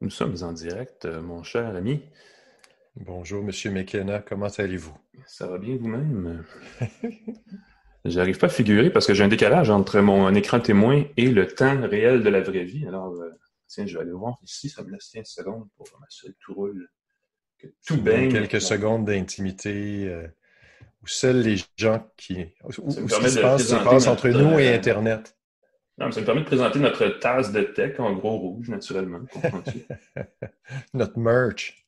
Nous sommes en direct, euh, mon cher ami. Bonjour, Monsieur McKenna, comment allez-vous? Ça va bien vous-même? J'arrive pas à figurer parce que j'ai un décalage entre mon écran témoin et le temps réel de la vraie vie. Alors, euh, tiens, je vais aller voir ici, ça me laisse 15 secondes pour m'assurer que tout roule, que tout baigne. Quelques secondes d'intimité euh, où seuls les gens qui... Où, ce qui se passe, se passe entre nous et Internet. Non, ça me permet de présenter notre tasse de tech en gros rouge, naturellement. notre merch.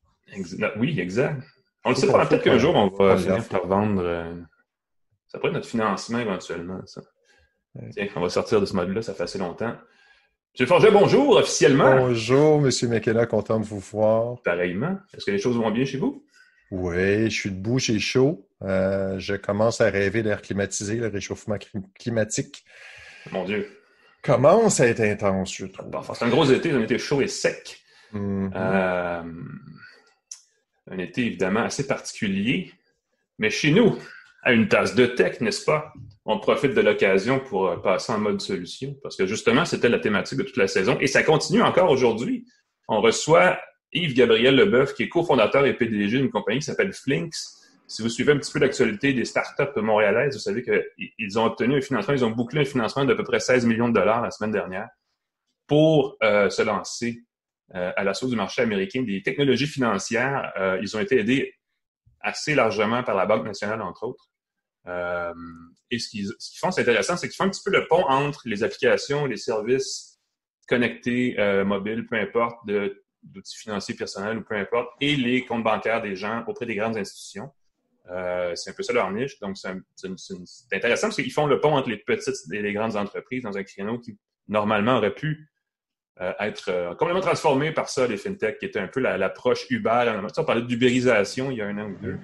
oui, exact. On le sait pas, peut-être qu'un jour, on va finir par vendre. Euh, ça pourrait être notre financement éventuellement, ça. Tiens, on va sortir de ce mode-là, ça fait assez longtemps. M. Forget, bonjour, officiellement. Bonjour, M. McKenna, content de vous voir. Pareillement. Est-ce que les choses vont bien chez vous? Oui, je suis debout, j'ai chaud. Euh, je commence à rêver d'air climatisé, le réchauffement climatique. Mon Dieu commence à être intense, je trouve. c'est un gros été, un été chaud et sec. Mm-hmm. Euh, un été évidemment assez particulier. Mais chez nous, à une tasse de tech, n'est-ce pas? On profite de l'occasion pour euh, passer en mode solution. Parce que justement, c'était la thématique de toute la saison. Et ça continue encore aujourd'hui. On reçoit Yves-Gabriel Leboeuf, qui est cofondateur et PDG d'une compagnie qui s'appelle Flinks, si vous suivez un petit peu l'actualité des startups montréalaises, vous savez qu'ils ont obtenu un financement, ils ont bouclé un financement d'à peu près 16 millions de dollars la semaine dernière pour euh, se lancer euh, à l'assaut du marché américain des technologies financières. Euh, ils ont été aidés assez largement par la Banque nationale, entre autres. et ce qu'ils font, c'est intéressant, c'est qu'ils font un petit peu le pont entre les applications, les services connectés, mobiles, peu importe, d'outils financiers personnels ou peu importe, et les comptes bancaires des gens auprès des grandes institutions. Euh, c'est un peu ça leur niche. Donc, c'est intéressant parce qu'ils font le pont entre les petites et les grandes entreprises dans un créneau qui, normalement, aurait pu euh, être euh, complètement transformé par ça, les fintechs, qui était un peu l'approche Uber. On parlait d'ubérisation il y a un an ou deux.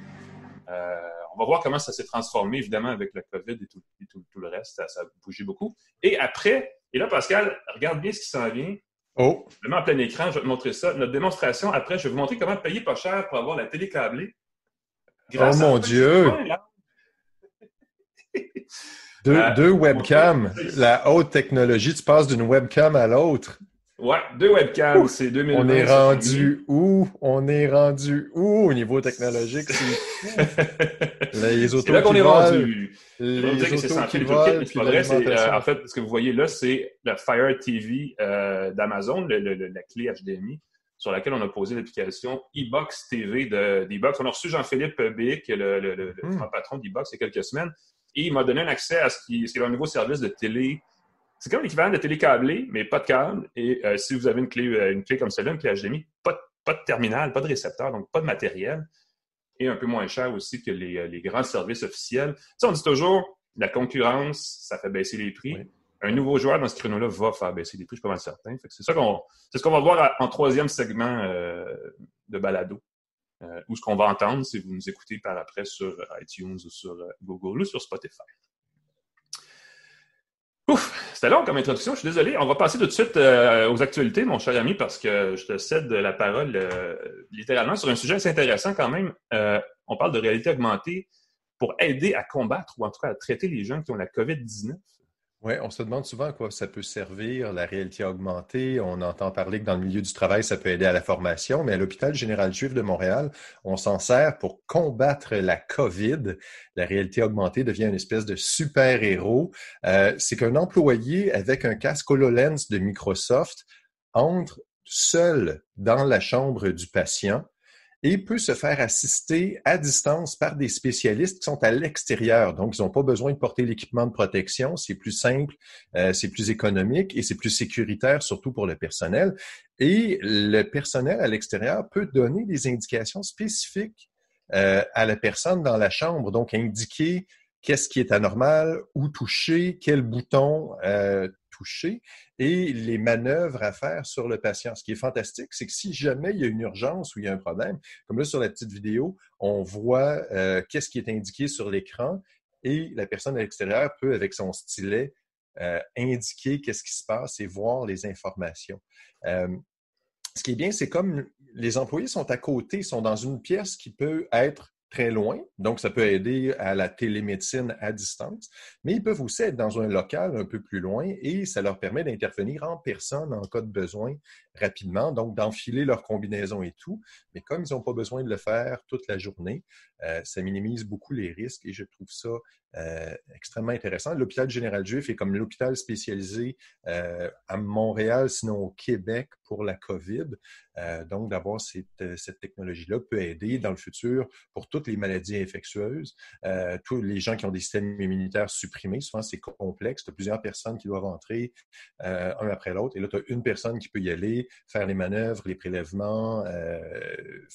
on va voir comment ça s'est transformé, évidemment, avec le COVID et tout, tout, le reste. Ça, a bougé beaucoup. Et après, et là, Pascal, regarde bien ce qui s'en vient. Oh! Je en plein écran, je vais te montrer ça. Notre démonstration, après, je vais vous montrer comment payer pas cher pour avoir la télé câblée oh mon Dieu! deux, euh, deux webcams, la haute technologie, tu passes d'une webcam à l'autre. Ouais, deux webcams, c'est 2020. On est rendu où? On est rendu où au niveau technologique? les autos là qu'on est rendu. Les euh, en fait, ce que vous voyez là, c'est la Fire TV euh, d'Amazon, la clé HDMI sur laquelle on a posé l'application e-box TV d'e-box. On a reçu Jean-Philippe Bic, le, le, le, hmm. patron d'e-box, il y a quelques semaines, et il m'a donné un accès à ce qui, est un nouveau service de télé. C'est comme l'équivalent de télé câblée, mais pas de câble. Et euh, si vous avez une clé, euh, une clé comme celle-là, une clé HDMI, pas de, pas de terminal, pas de récepteur, donc pas de matériel, et un peu moins cher aussi que les, euh, les grands services officiels. Tu on dit toujours, la concurrence, ça fait baisser les prix un nouveau joueur dans ce créneau-là va faire baisser les prix, je suis pas mal certain. C'est ça qu'on, ce qu'on va voir en troisième segment euh, de balado, euh, ou ce qu'on va entendre si vous nous écoutez par après sur iTunes ou sur euh, Google ou sur Spotify. Ouf, c'était long comme introduction, je suis désolé. On va passer tout de suite aux actualités, mon cher ami, parce que je te cède la parole littéralement sur un sujet assez intéressant quand même. on parle de réalité augmentée pour aider à combattre ou en tout cas à traiter les gens qui ont la COVID-19. Oui, on se demande souvent à quoi ça peut servir, la réalité augmentée. On entend parler que dans le milieu du travail, ça peut aider à la formation, mais à l'hôpital général juif de Montréal, on s'en sert pour combattre la COVID. La réalité augmentée devient une espèce de super-héros. Euh, c'est qu'un employé avec un casque HoloLens de Microsoft entre seul dans la chambre du patient et peut se faire assister à distance par des spécialistes qui sont à l'extérieur. Donc, ils n'ont pas besoin de porter l'équipement de protection. C'est plus simple, euh, c'est plus économique et c'est plus sécuritaire, surtout pour le personnel. Et le personnel à l'extérieur peut donner des indications spécifiques euh, à la personne dans la chambre. Donc, indiquer qu'est-ce qui est anormal, où toucher, quel bouton euh, toucher et les manœuvres à faire sur le patient. Ce qui est fantastique, c'est que si jamais il y a une urgence ou il y a un problème, comme là sur la petite vidéo, on voit euh, qu'est-ce qui est indiqué sur l'écran et la personne à l'extérieur peut, avec son stylet, euh, indiquer qu'est-ce qui se passe et voir les informations. Ce qui est bien, c'est comme les employés sont à côté, sont dans une pièce qui peut être très loin, donc ça peut aider à la télémédecine à distance, mais ils peuvent aussi être dans un local un peu plus loin et ça leur permet d'intervenir en personne en cas de besoin rapidement, donc d'enfiler leur combinaison et tout. Mais comme ils n'ont pas besoin de le faire toute la journée, euh, ça minimise beaucoup les risques et je trouve ça euh, extrêmement intéressant. L'hôpital général juif est comme l'hôpital spécialisé euh, à Montréal, sinon au Québec pour la COVID. donc, d'avoir cette, cette technologie-là peut aider dans le futur pour toutes les maladies infectieuses, tous les gens qui ont des systèmes immunitaires supprimés. Souvent, c'est complexe. Tu as plusieurs personnes qui doivent entrer un après l'autre. Et là, tu as une personne qui peut y aller, faire les manœuvres, les prélèvements,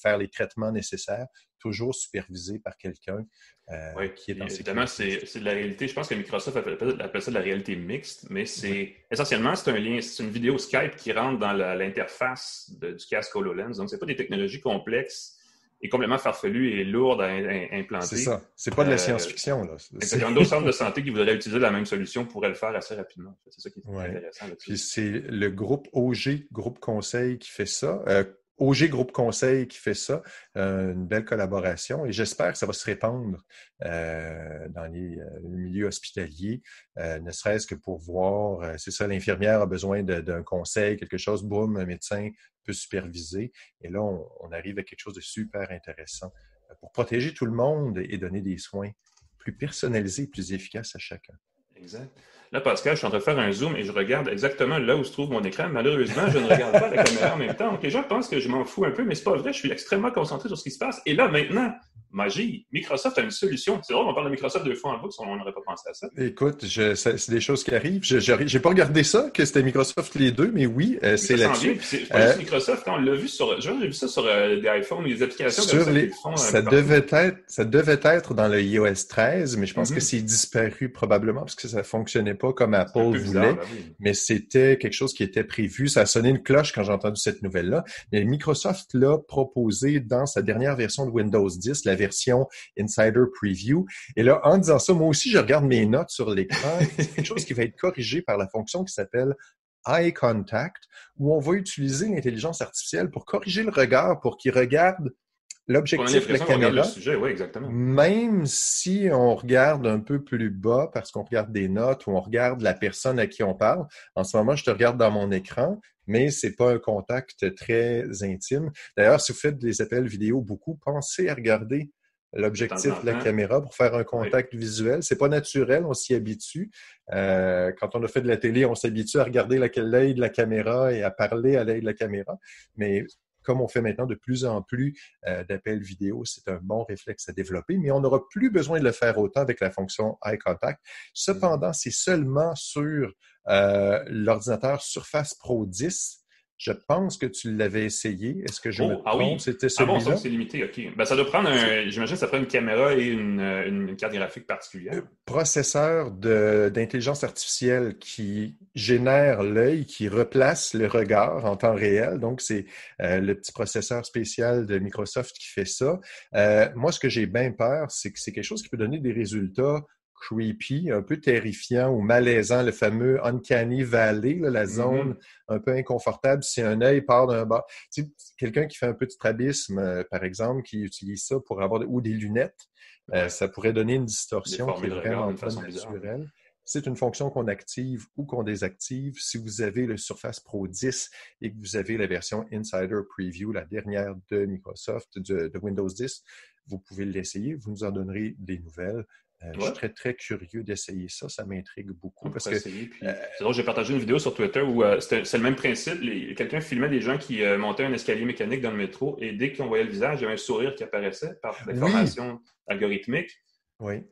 faire les traitements nécessaires toujours supervisé par quelqu'un euh, qui est dans Évidemment, c'est de la réalité. Je pense que Microsoft appelle ça de la réalité mixte, mais c'est essentiellement, c'est un lien, c'est une vidéo Skype qui rentre dans l'interface du casque HoloLens. Donc, ce pas des technologies complexes et complètement farfelues et lourdes à, implanter. C'est ça. C'est pas de la euh, science-fiction. Là. A d'autres centres de santé qui voudraient utiliser la même solution pourraient le faire assez rapidement. C'est ça qui est intéressant. Puis c'est le groupe OG, groupe conseil, qui fait ça. Euh, OG Groupe Conseil qui fait ça, euh, une belle collaboration et j'espère que ça va se répandre euh, dans les, euh, milieux hospitaliers, ne serait-ce que pour voir, c'est ça, l'infirmière a besoin d'un conseil, quelque chose, boum, un médecin peut superviser et là, on, arrive à quelque chose de super intéressant pour protéger tout le monde et donner des soins plus personnalisés, plus efficaces à chacun. Exact. Là, Pascal, je suis en train de faire un zoom et je regarde exactement là où se trouve mon écran. Malheureusement, je ne regarde pas la caméra en même temps. Donc, les gens pensent que je m'en fous un peu, mais c'est pas vrai. Je suis extrêmement concentré sur ce qui se passe. Et là, maintenant, magie. Microsoft a une solution. C'est drôle, on parle de Microsoft deux fois en boucle, on n'aurait pas pensé à ça. Écoute, c'est des choses qui arrivent. Je n'ai pas regardé ça, que c'était Microsoft les deux, mais oui, euh, c'est là-dessus. C'est euh, Microsoft, on l'a vu sur, j'ai vu ça sur euh, des iPhones, des applications sur ça, les, ça devait être, ça devait être dans le iOS 13, mais je pense que mhm. c'est disparu probablement parce que ça fonctionnait pas comme Apple voulait. Mais c'était quelque chose qui était prévu. Ça a sonné une cloche quand j'ai entendu cette nouvelle-là. Mais Microsoft l'a proposé dans sa dernière version de Windows 10, la version Insider Preview. Et là, en disant ça, moi aussi, je regarde mes notes sur l'écran. C'est quelque chose qui va être corrigé par la fonction qui s'appelle Eye Contact, où on va utiliser l'intelligence artificielle pour corriger le regard, pour qu'il regarde l'objectif de la caméra. Même si on regarde un peu plus bas parce qu'on regarde des notes ou on regarde la personne à qui on parle. En ce moment, je te regarde dans mon écran, mais c'est pas un contact très intime. D'ailleurs, si vous faites des appels vidéo beaucoup, pensez à regarder l'objectif de la caméra pour faire un contact visuel. C'est pas naturel, on s'y habitue. Euh, quand on a fait de la télé, on s'habitue à regarder l'œil de la caméra et à parler à l'œil de la caméra. Mais comme on fait maintenant de plus en plus euh, d'appels vidéo, c'est un bon réflexe à développer, mais on n'aura plus besoin de le faire autant avec la fonction Eye Contact. Cependant, c'est seulement sur euh, l'ordinateur Surface Pro 10 je pense que tu l'avais essayé. Est-ce que je oh, me ah oui. C'était celui-là? Ah bon, c'est limité, OK. Ben, ça doit prendre un... J'imagine que ça prend une caméra et une, une carte graphique particulière. Euh, processeur d'intelligence artificielle qui génère l'œil, qui replace le regard en temps réel. Donc, c'est euh, le petit processeur spécial de Microsoft qui fait ça. Euh, moi, ce que j'ai bien peur, c'est que c'est quelque chose qui peut donner des résultats creepy, un peu terrifiant ou malaisant, le fameux uncanny valley, la mm-hmm. zone un peu inconfortable si un œil part d'un bas. Tu sais, quelqu'un qui fait un peu de strabisme, euh, par exemple, qui utilise ça pour avoir ou des lunettes, euh, ça pourrait donner une distorsion qui est vraiment pas naturelle. C'est une fonction qu'on active ou qu'on désactive. Si vous avez le Surface Pro 10 et que vous avez la version Insider Preview, la dernière de Microsoft, de Windows 10, vous pouvez l'essayer. Vous nous en donnerez des nouvelles. Euh, je suis très, très curieux d'essayer ça. Ça m'intrigue beaucoup. Parce que, euh, j'ai partagé une vidéo sur Twitter où euh, c'est le même principe. Quelqu'un filmait des gens qui montaient un escalier mécanique dans le métro et dès qu'on voyait le visage, il y avait un sourire qui apparaissait par l'information algorithmique. Oui.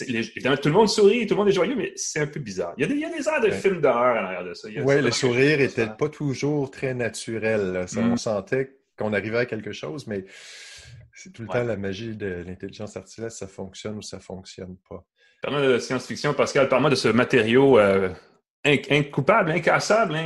évidemment, tout le monde sourit, tout le monde est joyeux, mais c'est un peu bizarre. Il y a des, il y a des airs de films d'horreur à l'arrière de ça. Oui, le sourire n'était pas toujours très naturel. Ça, On mm. sentait qu'on arrivait à quelque chose, mais c'est tout le temps la magie de l'intelligence artificielle, ça fonctionne ou ça fonctionne pas. Parlant de science-fiction, Pascal, parle-moi de ce matériau euh, incoupable, incassable.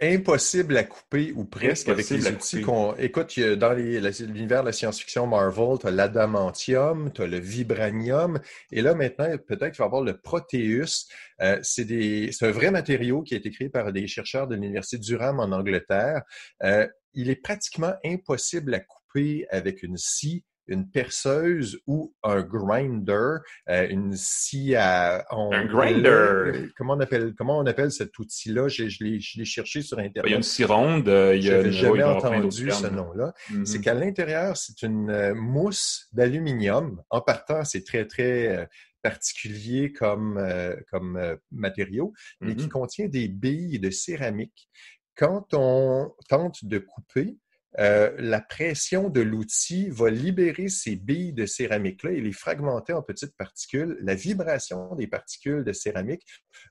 impossible à couper ou presque avec les outils qu'on. Écoute, dans l'univers de la science-fiction Marvel, tu as l'adamantium, tu as le vibranium, et là maintenant, peut-être qu'il va y avoir le Proteus. Euh, c'est un vrai matériau qui a été créé par des chercheurs de l'Université Durham en Angleterre. Euh, il est pratiquement impossible à couper avec une scie une perceuse ou un grinder, euh, une scie à... un grinder! Comment on appelle, comment on appelle cet outil-là? Je, je l'ai cherché sur Internet. Il y a une scie ronde. Euh, je n'avais jamais entendu ce nom-là. C'est mm-hmm. qu'à l'intérieur, c'est une mousse d'aluminium. En partant, c'est très, très particulier comme, comme matériau, mais qui mm-hmm. contient des billes de céramique. Quand on tente de couper, euh, la pression de l'outil va libérer ces billes de céramique-là et les fragmenter en petites particules. La vibration des particules de céramique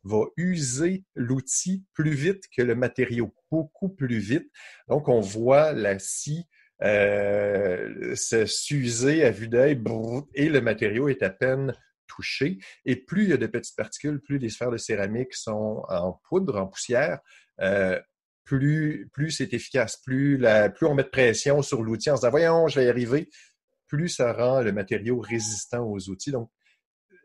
va user l'outil plus vite que le matériau, beaucoup plus vite. Donc, on voit la scie euh, s'user à vue d'œil et le matériau est à peine touché. Et plus il y a de petites particules, plus les sphères de céramique sont en poudre, en poussière, euh, plus, plus c'est efficace, plus, la, plus on met de pression sur l'outil en se disant voyons, je vais y arriver, plus ça rend le matériau résistant aux outils. Donc,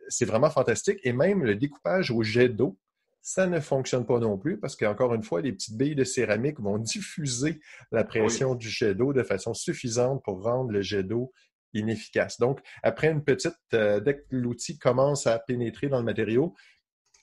c'est vraiment fantastique. Et même le découpage au jet d'eau, ça ne fonctionne pas non plus parce qu'encore une fois, les petites billes de céramique vont diffuser la pression du jet d'eau de façon suffisante pour rendre le jet d'eau inefficace. Donc, après une petite, euh, dès que l'outil commence à pénétrer dans le matériau,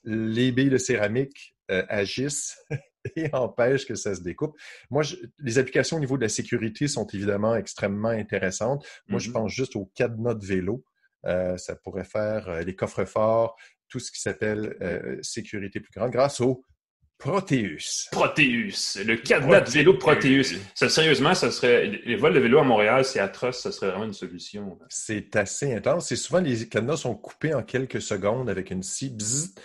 les billes de céramique euh, agissent et empêche que ça se découpe. Moi, les applications au niveau de la sécurité sont évidemment extrêmement intéressantes. Moi, je mm-hmm. pense juste au cadenas de vélo. Euh, ça pourrait faire euh, les coffres forts, tout ce qui s'appelle euh, sécurité plus grande grâce au Proteus. Proteus, le cadenas de vélo Proteus. Ça, sérieusement, ça serait. Les vols de vélo à Montréal, c'est atroce, ça serait vraiment une solution. C'est assez intense. C'est souvent les cadenas sont coupés en quelques secondes avec une scie.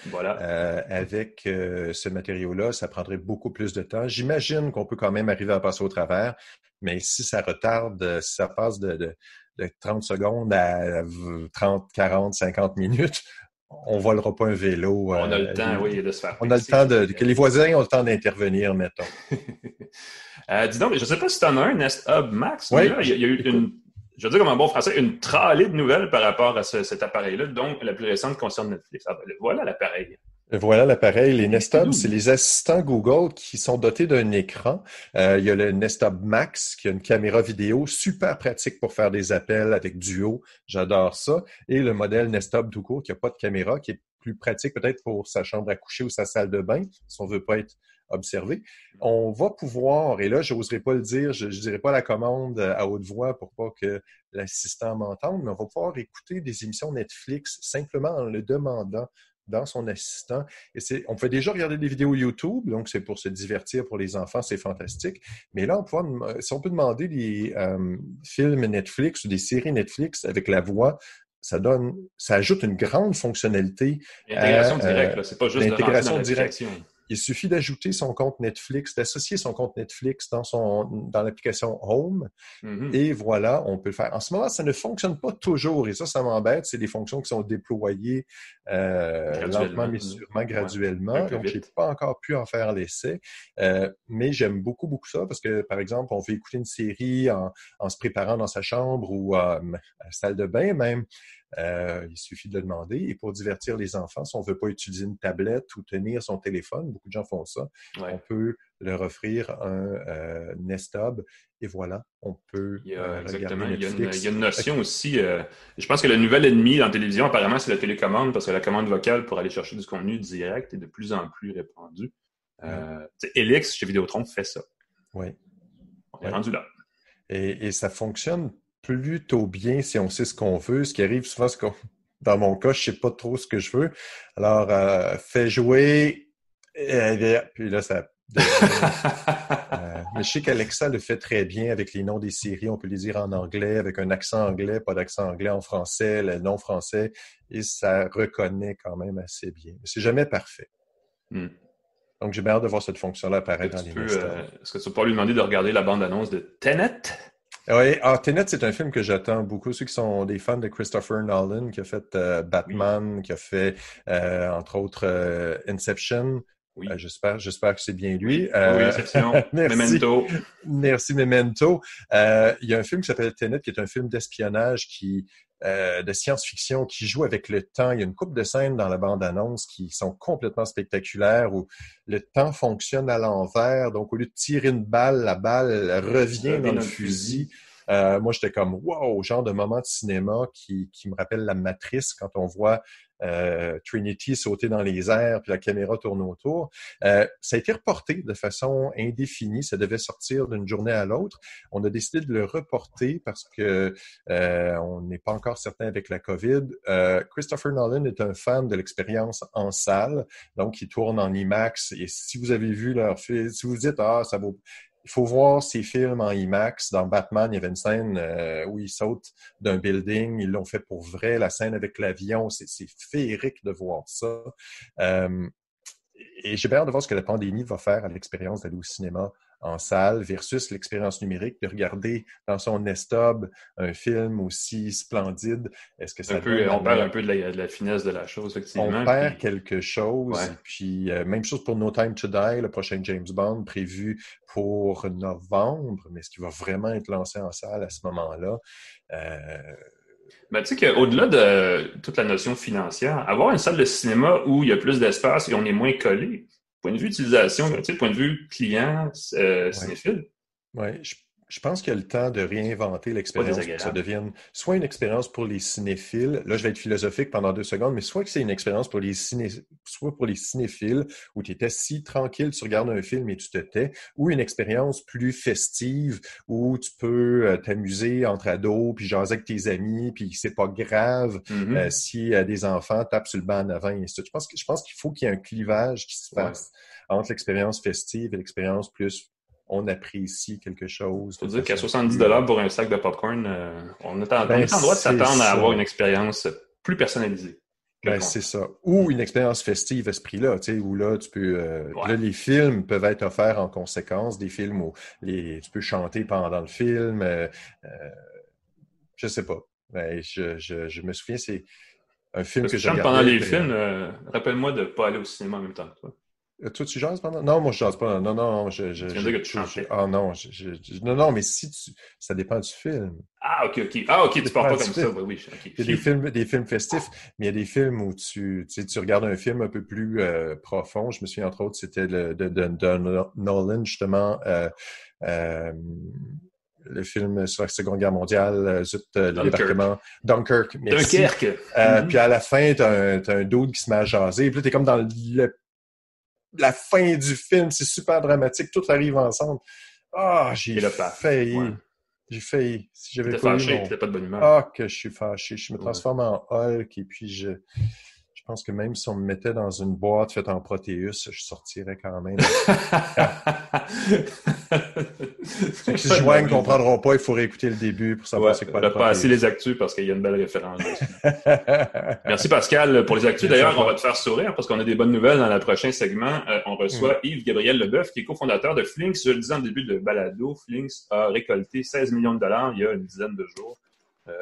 voilà. Euh, avec euh, ce matériau-là, ça prendrait beaucoup plus de temps. J'imagine qu'on peut quand même arriver à passer au travers, mais si ça retarde, si ça passe de, de de 30 secondes à 30, 40, 50 minutes, on volera pas un vélo. On a le euh, temps, oui, de se faire. On a le temps de. que les voisins ont le temps d'intervenir, mettons. euh, dis donc, je ne sais pas si tu en as un Nest Hub Max. Oui, il, y a, eu une, je veux dire comme un bon français, une tralée de nouvelles par rapport à cet appareil-là, dont la plus récente concerne Netflix. Ah, ben, voilà l'appareil. Voilà l'appareil. Les Nest Hub, c'est les assistants Google qui sont dotés d'un écran. Euh, il y a le Nest Hub Max qui a une caméra vidéo super pratique pour faire des appels avec Duo. J'adore ça. Et le modèle Nest Hub tout court qui n'a pas de caméra, qui est plus pratique peut-être pour sa chambre à coucher ou sa salle de bain, si on veut pas être observé. On va pouvoir, et là, je n'oserais pas le dire, je ne dirai pas la commande à haute voix pour pas que l'assistant m'entende, mais on va pouvoir écouter des émissions Netflix simplement en le demandant dans son assistant. Et c'est, on peut déjà regarder des vidéos YouTube, donc c'est pour se divertir pour les enfants, c'est fantastique. Mais là, on peut, si on peut demander des euh, films Netflix ou des séries Netflix avec la voix, ça donne, ça ajoute une grande fonctionnalité. L'intégration directe, c'est pas juste l'intégration directe. Il suffit d'ajouter son compte Netflix, d'associer son compte Netflix dans, son, dans l'application Home. Mm-hmm. Et voilà, on peut le faire. En ce moment, ça ne fonctionne pas toujours. Et ça, ça m'embête. C'est des fonctions qui sont déployées euh, lentement, mais sûrement, graduellement. Donc, je n'ai pas encore pu en faire l'essai. Euh, mais j'aime beaucoup, beaucoup ça parce que, par exemple, on veut écouter une série en, en se préparant dans sa chambre ou à la salle de bain même. Euh, il suffit de le demander. Et pour divertir les enfants, si on ne veut pas utiliser une tablette ou tenir son téléphone, beaucoup de gens font ça, on peut leur offrir un euh, Nest Hub et voilà, on peut il y a, euh, exactement. Il y, a une, il y, a une, notion aussi. je pense que le nouvel ennemi dans la télévision, apparemment, c'est la télécommande parce que la commande vocale pour aller chercher du contenu direct est de plus en plus répandue. Euh, Elix chez Vidéotron fait ça. Oui. On est rendu là. Et, et, ça fonctionne plutôt bien si on sait ce qu'on veut. Ce qui arrive souvent, c'est dans mon cas, je ne sais pas trop ce que je veux. Alors, euh, fais jouer. Euh, puis là, ça. euh, mais je sais qu'Alexa le fait très bien avec les noms des séries. On peut les dire en anglais, avec un accent anglais, pas d'accent anglais en français, le nom français, et ça reconnaît quand même assez bien. C'est jamais parfait. Hmm. Donc, j'ai bien hâte de voir cette fonction-là apparaître dans les euh, Est-ce que tu peux pas lui demander de regarder la bande-annonce de Tenet? Oui, ah, Tenet, c'est un film que j'attends beaucoup. Ceux qui sont des fans de Christopher Nolan, qui a fait euh, Batman, qui a fait, euh, entre autres, euh, Inception. Oui. j'espère, j'espère que c'est bien lui. oui, Inception. merci. Memento. Merci, Memento. il y a un film qui s'appelle Tenet, qui est un film d'espionnage qui de science-fiction qui joue avec le temps. Il y a une coupe de scènes dans la bande-annonce qui sont complètement spectaculaires où le temps fonctionne à l'envers. Donc, au lieu de tirer une balle, la balle revient dans le fusil. Euh, moi, j'étais comme, wow, genre de moment de cinéma qui, qui me rappelle la matrice quand on voit euh, Trinity sauter dans les airs, puis la caméra tourne autour. Euh, ça a été reporté de façon indéfinie. Ça devait sortir d'une journée à l'autre. On a décidé de le reporter parce que euh, on n'est pas encore certain avec la COVID. Christopher Nolan est un fan de l'expérience en salle, donc il tourne en IMAX. Et si vous avez vu leur film, si vous dites ah ça vaut il faut voir ces films en IMAX. Dans Batman, il y avait une scène euh, où il saute d'un building. Ils l'ont fait pour vrai. La scène avec l'avion, c'est féerique de voir ça. Euh, et j'ai peur de voir ce que la pandémie va faire à l'expérience d'aller au cinéma en salle versus l'expérience numérique de regarder dans son nestob un film aussi splendide. Est-ce que ça peut, on perd un peu de la, finesse de la chose, effectivement. On perd quelque chose. Puis euh, même chose pour No Time to Die, le prochain James Bond prévu pour novembre, mais est-ce qu'il va vraiment être lancé en salle à ce moment-là? Euh... Ben, tu sais qu'au-delà de toute la notion financière, avoir une salle de cinéma où il y a plus d'espace et on est moins collé, point de vue utilisation, tu sais, point de vue client, euh, cinéphile. Oui, je je pense qu'il y a le temps de réinventer l'expérience que ça devienne soit une expérience pour les cinéphiles, là je vais être philosophique pendant deux secondes, mais soit que c'est une expérience pour les ciné... soit pour les cinéphiles où tu es assis tranquille, tu regardes un film et tu te tais, ou une expérience plus festive où tu peux euh, t'amuser entre ados, puis jaser avec tes amis, puis c'est pas grave mm-hmm. euh, si euh, des enfants tapent sur le banc en avant. Et je pense, je pense qu'il faut qu'il y ait un clivage qui se fasse entre l'expérience festive et l'expérience plus on apprécie quelque chose. Tu veux dire qu'à 70 pour un sac de popcorn, euh, on, est en, ben, droit de s'attendre à avoir une expérience plus personnalisée. Ben, c'est ça. Ou une expérience festive à ce prix-là, tu sais, où là, tu peux. Euh, là, les films peuvent être offerts en conséquence, des films où les, tu peux chanter pendant le film. Euh, euh je sais pas. Ben, je, je, je, me souviens, c'est un film que, que j'ai regardé. pendant les films, rappelle-moi de ne pas aller au cinéma en même temps. Toi. Euh, toi, tu jases pendant? Non, moi, je jase pas. Non, non, je. je, je, je ah non, je, non, non, mais si tu. Ça dépend du film. Ah, ok, ok. Ah, ok, tu parles pas comme ça. Oui, oui. Il y a des films, des films festifs, mais il y a des films où tu, tu, sais, tu regardes un film un peu plus euh, profond. Je me souviens, entre autres, c'était de, de, de, Nolan, justement. Euh, euh, le film sur la Seconde Guerre mondiale, zut, le débarquement. Dunkirk. Merci. Dunkerque. Euh, mm-hmm. Puis à la fin, t'as un, as un dude qui se met à jaser. Puis là, t'es comme dans le la fin du film, c'est super dramatique, tout arrive ensemble. Ah, j'ai failli. J'ai failli. Si j'avais pas fâché, mon... pas de bonne humeur. Ah, que je suis fâché. Je me transforme en Hulk et puis je, je pense que même si on me mettait dans une boîte faite en Proteus, je sortirais quand même. Ceux qui se joignent ne comprendront pas, il faut réécouter le début pour savoir c'est quoi le passer les actus parce qu'il y a une belle référence. Merci Pascal pour les actus. D'ailleurs, on va te faire sourire parce qu'on a des bonnes nouvelles dans le prochain segment. Euh, on reçoit Yves-Gabriel Leboeuf, qui est cofondateur de Flinks. Je le disais en début de balado, Flinks a récolté 16 millions de dollars il y a une dizaine de jours euh,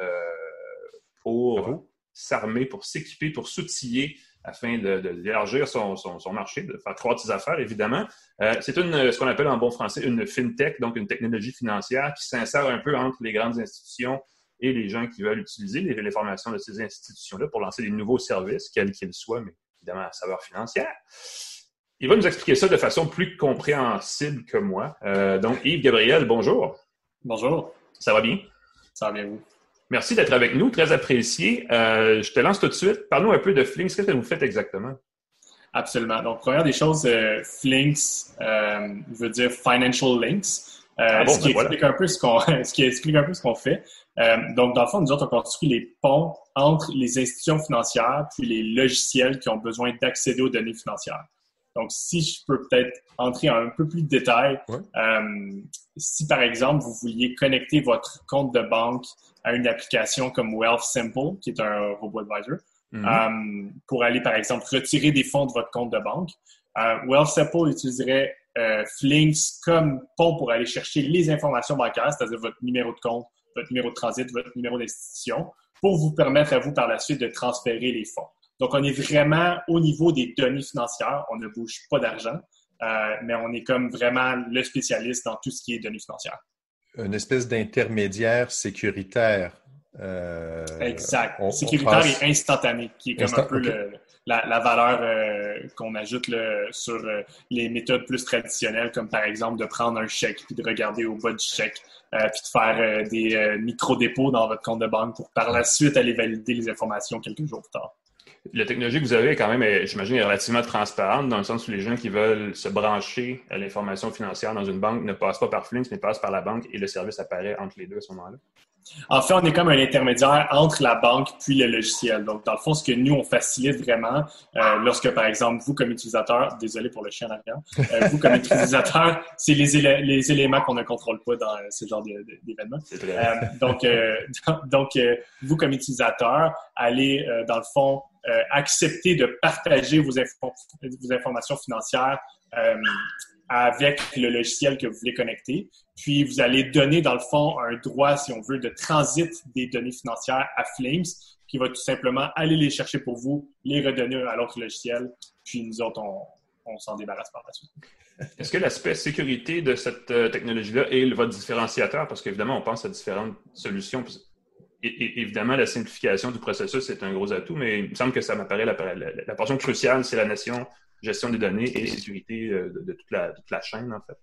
pour s'armer, pour s'équiper, pour s'outiller afin d'élargir son, son, marché, de faire croître ses affaires, évidemment. Euh, c'est une, ce qu'on appelle en bon français une fintech, donc une technologie financière qui s'insère un peu entre les grandes institutions et les gens qui veulent utiliser les, formations de ces institutions-là pour lancer des nouveaux services, quels qu'ils soient, mais évidemment à saveur financière. Il va nous expliquer ça de façon plus compréhensible que moi. Euh, donc, Yves Gabriel, bonjour. Bonjour. Ça va bien? Ça va bien, vous? Merci d'être avec nous, très apprécié. Euh, je te lance tout de suite. Parle-nous un peu de Flinks. Qu'est-ce que vous faites exactement? Absolument. Donc, première des choses, euh, Flinks euh, veut dire Financial Links. Ah ce, qui ben explique un peu ce, qu'on, ce qui explique un peu ce qu'on fait. donc, dans le fond, nous autres, on construit les ponts entre les institutions financières puis les logiciels qui ont besoin d'accéder aux données financières. Donc, si je peux peut-être entrer en un peu plus de détails, si par exemple, vous vouliez connecter votre compte de banque à une application comme Wealth Simple, qui est un robot advisor, mhm. euh, pour aller, par exemple, retirer des fonds de votre compte de banque. Euh, Wealth Simple utiliserait euh, Flinks comme pont pour aller chercher les informations bancaires, c'est-à-dire votre numéro de compte, votre numéro de transit, votre numéro d'institution, pour vous permettre à vous par la suite de transférer les fonds. Donc, on est vraiment au niveau des données financières. On ne bouge pas d'argent, mais on est comme vraiment le spécialiste dans tout ce qui est données financières une espèce d'intermédiaire sécuritaire. Euh, exact. sécuritaire et instantané, qui est comme un peu le, la, valeur qu'on ajoute sur les méthodes plus traditionnelles, comme par exemple de prendre un chèque puis de regarder au bas du chèque, puis de faire des micro-dépôts dans votre compte de banque pour par la suite aller valider les informations quelques jours plus tard la technologie que vous avez, quand même, j'imagine, est relativement transparente, dans le sens où les gens qui veulent se brancher à l'information financière dans une banque ne passent pas par Flinks, mais passent par la banque et le service apparaît entre les deux à ce moment-là. En fait, on est comme un intermédiaire entre la banque puis le logiciel. Donc, dans le fond, ce que nous, on facilite vraiment, euh, lorsque, par exemple, vous, comme utilisateur, désolé pour le chien en euh, vous, comme utilisateur, c'est les, les, éléments qu'on ne contrôle pas dans ce genre d'événement. Euh, donc, donc vous, comme utilisateur, allez, dans le fond, euh, accepter de partager vos, informations financières euh, avec le logiciel que vous voulez connecter. Puis, vous allez donner, dans le fond, un droit, si on veut, de transit des données financières à Flames, qui va tout simplement aller les chercher pour vous, les redonner à l'autre logiciel, puis nous autres, on, on s'en débarrasse par la suite. Est-ce que l'aspect sécurité de cette euh, technologie-là est votre différenciateur? Parce qu'évidemment, on pense à différentes solutions évidemment, la simplification du processus est un gros atout, mais il me semble que ça m'apparaît la, portion cruciale, c'est la notion gestion des données et sécurité euh, de, toute, la, chaîne, en fait.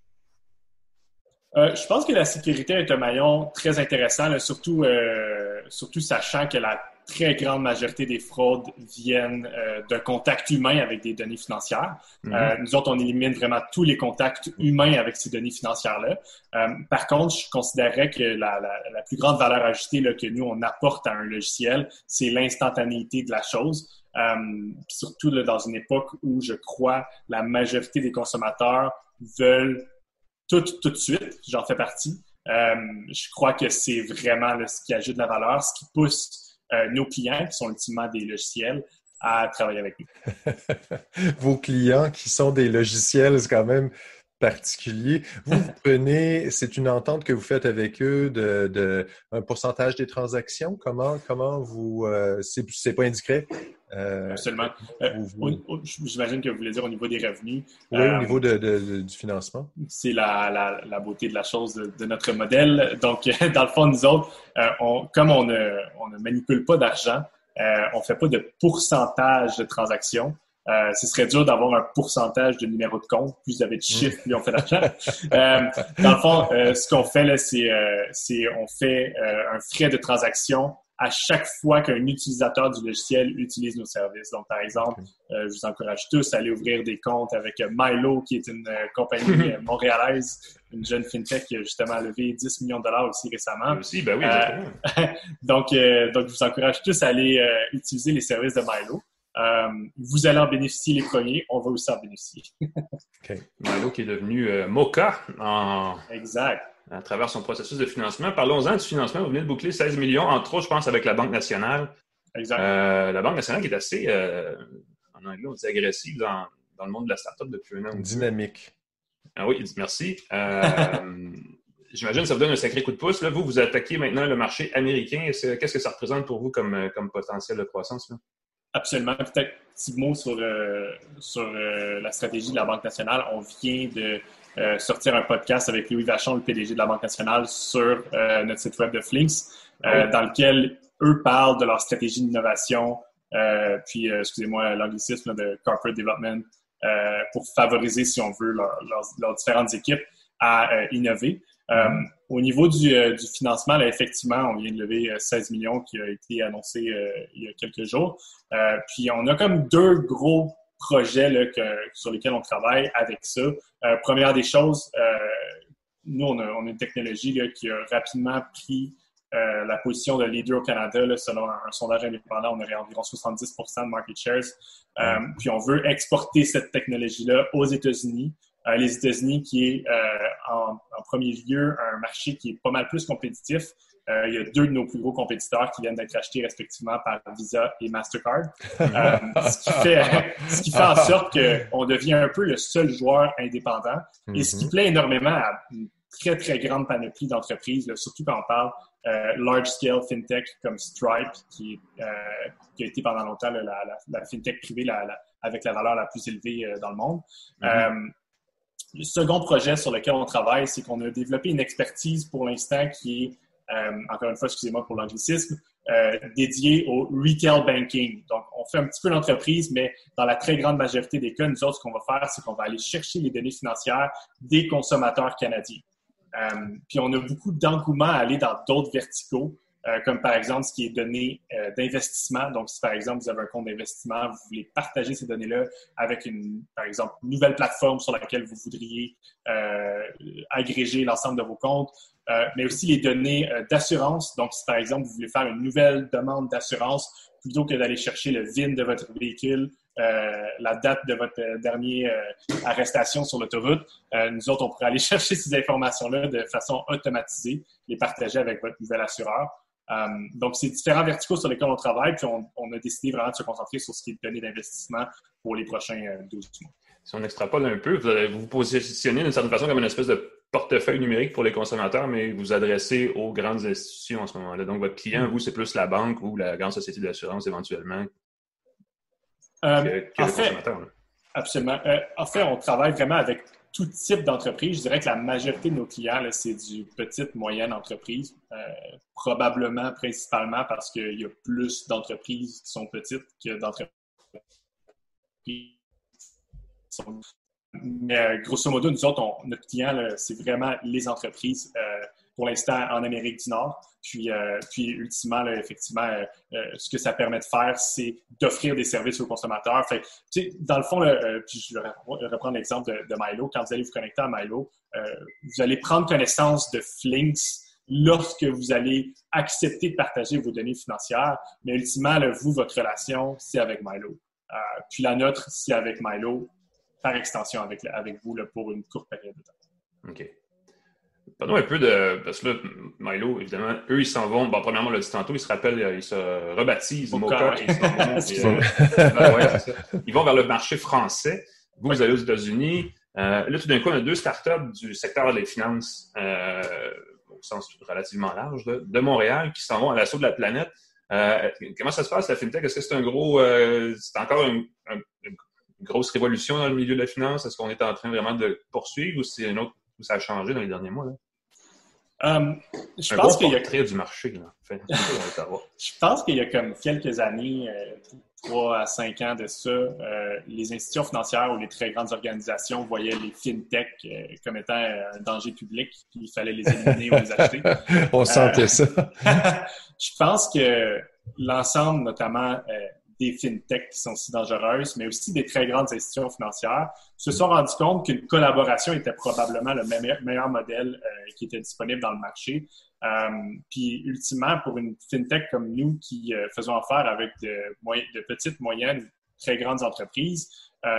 Euh, je pense que la sécurité est un maillon très intéressant, surtout, euh, surtout sachant que la très grande majorité des fraudes viennent euh, d'un contact humain avec des données financières. Mhm. Euh, nous autres, on élimine vraiment tous les contacts humains avec ces données financières-là. Euh, par contre, je considérerais que la, plus grande valeur ajoutée là, que nous, on apporte à un logiciel, c'est l'instantanéité de la chose. surtout dans une époque où je crois la majorité des consommateurs veulent tout tout de suite. J'en fais partie. je crois que c'est vraiment ce qui ajoute de la valeur, ce qui pousse euh, nos clients, qui sont ultimement des logiciels, à travailler avec nous. Vos clients qui sont des logiciels, c'est quand même particulier. Vous, prenez, c'est une entente que vous faites avec eux de, un pourcentage des transactions? Comment, comment vous, euh, c'est pas indiscret. Euh, Absolument. Euh, j'imagine que vous voulez dire au niveau des revenus. Oui, au niveau de, du financement. C'est la, la, beauté de la chose de, notre modèle. Donc, dans le fond, nous autres, on, comme on ne, on ne manipule pas d'argent, on ne fait pas de pourcentage de transactions. Euh, ce serait dur d'avoir un pourcentage de numéro de compte. Plus vous avez de chiffres, plus on fait d'argent. euh, dans le fond, euh, ce qu'on fait là, c'est euh, on fait un frais de transaction à chaque fois qu'un utilisateur du logiciel utilise nos services. Donc, par exemple, je vous encourage tous à aller ouvrir des comptes avec Milo, qui est une compagnie montréalaise, une jeune fintech qui a justement levé 10 millions de dollars aussi récemment. Aussi, ben oui, donc, donc, je vous encourage tous à aller utiliser les services de Milo. Euh, vous allez en bénéficier les premiers, on va aussi en bénéficier. OK. Milo qui est devenu euh, Mocha en... exact. à travers son processus de financement. Parlons-en du financement. Vous venez de boucler 16 millions, entre autres, je pense, avec la Banque nationale. Exact. Euh, la Banque nationale qui est assez, en anglais, on dit agressive dans, dans, le monde de la startup depuis un an. Dynamique. Ah oui, merci. J'imagine que ça vous donne un sacré coup de pouce. Là, vous, vous attaquez maintenant le marché américain. Qu'est-ce que ça représente pour vous comme, comme potentiel de croissance? Là? Absolument. Peut-être un petit mot sur, euh, sur euh, la stratégie de la Banque nationale. On vient de euh, sortir un podcast avec Louis Vachon, le PDG de la Banque nationale, sur notre site web de Flinks, dans lequel eux parlent de leur stratégie d'innovation, puis, excusez-moi, l'anglicisme de corporate development, pour favoriser, si on veut, leurs différentes équipes à innover. Euh, au niveau du, euh, financement, effectivement, on vient de lever 16 euh, millions qui a été annoncé il y a quelques jours. puis on a comme deux gros projets sur lesquels on travaille avec ça. première des choses, nous, on a, une technologie qui a rapidement pris la position de leader au Canada. Selon un, sondage indépendant, on aurait environ 70% de market shares. puis on veut exporter cette technologie-là aux États-Unis. Euh, les États-Unis, qui est euh, en, premier lieu un marché qui est pas mal plus compétitif. Euh, il y a deux de nos plus gros compétiteurs qui viennent d'être achetés respectivement par Visa et Mastercard, ce, qui fait, ce qui fait en sorte qu'on devient un peu le seul joueur indépendant et ce qui mhm. plaît énormément à une très, très grande panoplie d'entreprises, surtout quand on parle large-scale fintech comme Stripe, qui, qui, a été pendant longtemps la, fintech privée avec la valeur la plus élevée dans le monde. Mhm. Le second projet sur lequel on travaille, c'est qu'on a développé une expertise pour l'instant qui est, euh, encore une fois, excusez-moi pour l'anglicisme, dédié au retail banking. Donc, on fait un petit peu l'entreprise, mais dans la très grande majorité des cas, nous autres, ce qu'on va faire, c'est qu'on va aller chercher les données financières des consommateurs canadiens. puis on a beaucoup d'engouement à aller dans d'autres verticaux. Euh, comme par exemple ce qui est donné euh, d'investissement. Donc, si par exemple vous avez un compte d'investissement, vous voulez partager ces données-là avec une, par exemple, nouvelle plateforme sur laquelle vous voudriez euh, agréger l'ensemble de vos comptes, mais aussi les données d'assurance. Donc, si par exemple vous voulez faire une nouvelle demande d'assurance, plutôt que d'aller chercher le VIN de votre véhicule, la date de votre dernière arrestation sur l'autoroute, nous autres, on pourrait aller chercher ces informations-là de façon automatisée, les partager avec votre nouvel assureur. Euh, donc, c'est différents verticaux sur lesquels on travaille, puis on, a décidé vraiment de se concentrer sur ce qui est donné d'investissement pour les prochains 12 euh, mois. Si on extrapole un peu, vous vous positionnez d'une certaine façon comme une espèce de portefeuille numérique pour les consommateurs, mais vous adressez aux grandes institutions en ce moment-là. Donc, votre client, vous, c'est plus la banque ou la grande société d'assurance éventuellement euh, que, le consommateur. Absolument. en fait, on travaille vraiment avec tout type d'entreprise. Je dirais que la majorité de nos clients, c'est du petite, moyenne entreprise. Euh, probablement, principalement parce qu'il y a plus d'entreprises qui sont petites que d'entreprises qui sont... Mais euh, grosso modo, nous autres, notre client, c'est vraiment les entreprises. Euh, pour l'instant en Amérique du Nord. Puis, euh, puis ultimement, effectivement, euh, euh, ce que ça permet de faire, c'est d'offrir des services aux consommateurs. Dans le fond, puis je vais reprendre l'exemple de, Milo. Quand vous allez vous connecter à Milo, vous allez prendre connaissance de Flinks lorsque vous allez accepter de partager vos données financières. Mais ultimement, vous, votre relation, c'est avec Milo. puis la nôtre, c'est avec Milo, par extension avec, avec vous pour une courte période de temps. OK. Parlons un peu de. Parce que là, Milo, évidemment, eux, ils s'en vont. Bon, premièrement, on l'a dit tantôt, ils se rappellent, ils se rebaptisent ils, vont, ben ils vont vers le marché français. Vous, vous allez aux États-Unis. Euh, là, tout d'un coup, on a deux startups du secteur des finances, euh, au sens relativement large, de, Montréal, qui s'en vont à l'assaut de la planète. Euh, comment ça se passe, la FinTech? Est-ce que c'est un gros. c'est encore une grosse révolution dans le milieu de la finance? Est-ce qu'on est en train vraiment de poursuivre ou c'est une autre ou ça a changé dans les derniers mois? Là? Um, je pense qu'il y a du marché. Là. je pense qu'il y a comme quelques années, euh, trois à cinq ans de ça, euh, les institutions financières ou les très grandes organisations voyaient les fintech euh, comme étant un danger public, puis il fallait les éliminer ou les acheter. On sentait ça. je pense que l'ensemble, notamment des fintechs qui sont si dangereuses, mais aussi des très grandes institutions financières, se sont rendus compte qu'une collaboration était probablement le meilleur, modèle euh, qui était disponible dans le marché. Euh, puis, ultimement, pour une fintech comme nous qui euh, faisons affaire avec de, de, petites, moyennes, très grandes entreprises,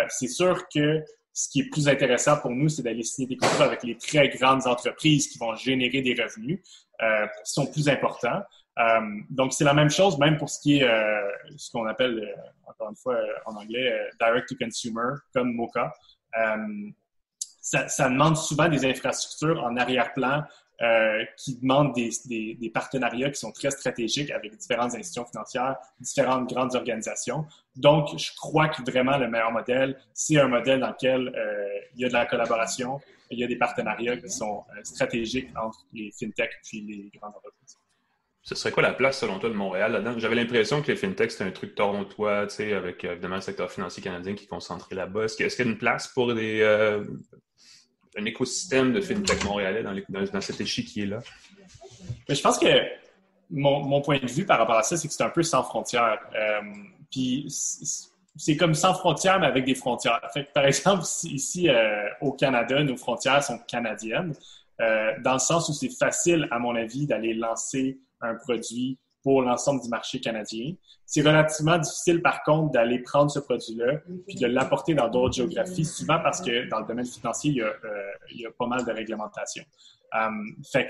c'est sûr que ce qui est plus intéressant pour nous, c'est d'aller signer des contrats avec les très grandes entreprises qui vont générer des revenus qui sont plus importants. Euh, donc, c'est la même chose, même pour ce qui est euh, ce qu'on appelle, euh, encore une fois en anglais, direct to consumer, comme Mocha. Ça, demande souvent des infrastructures en arrière-plan qui demandent des, partenariats qui sont très stratégiques avec différentes institutions financières, différentes grandes organisations. Donc, je crois que vraiment le meilleur modèle, c'est un modèle dans lequel il y a de la collaboration, il y a des partenariats qui sont stratégiques entre les fintechs et les grandes entreprises. Ce serait quoi la place, selon toi, de Montréal là-dedans? J'avais l'impression que les fintechs, c'était un truc torontois, tu sais, avec évidemment le secteur financier canadien qui est concentré là-bas. Est-ce qu'il y a une place pour des, euh, un écosystème de fintech montréalais dans, dans, cet échiquier-là? Je pense que mon, point de vue par rapport à ça, c'est que c'est un peu sans frontières. Euh, puis c'est comme sans frontières, mais avec des frontières. par exemple, ici euh, au Canada, nos frontières sont canadiennes, dans le sens où c'est facile, à mon avis, d'aller lancer un produit pour l'ensemble du marché canadien. C'est relativement difficile, par contre, d'aller prendre ce produit-là puis de l'apporter dans d'autres géographies, souvent parce que dans le domaine financier, il y a, euh, pas mal de réglementations. Fait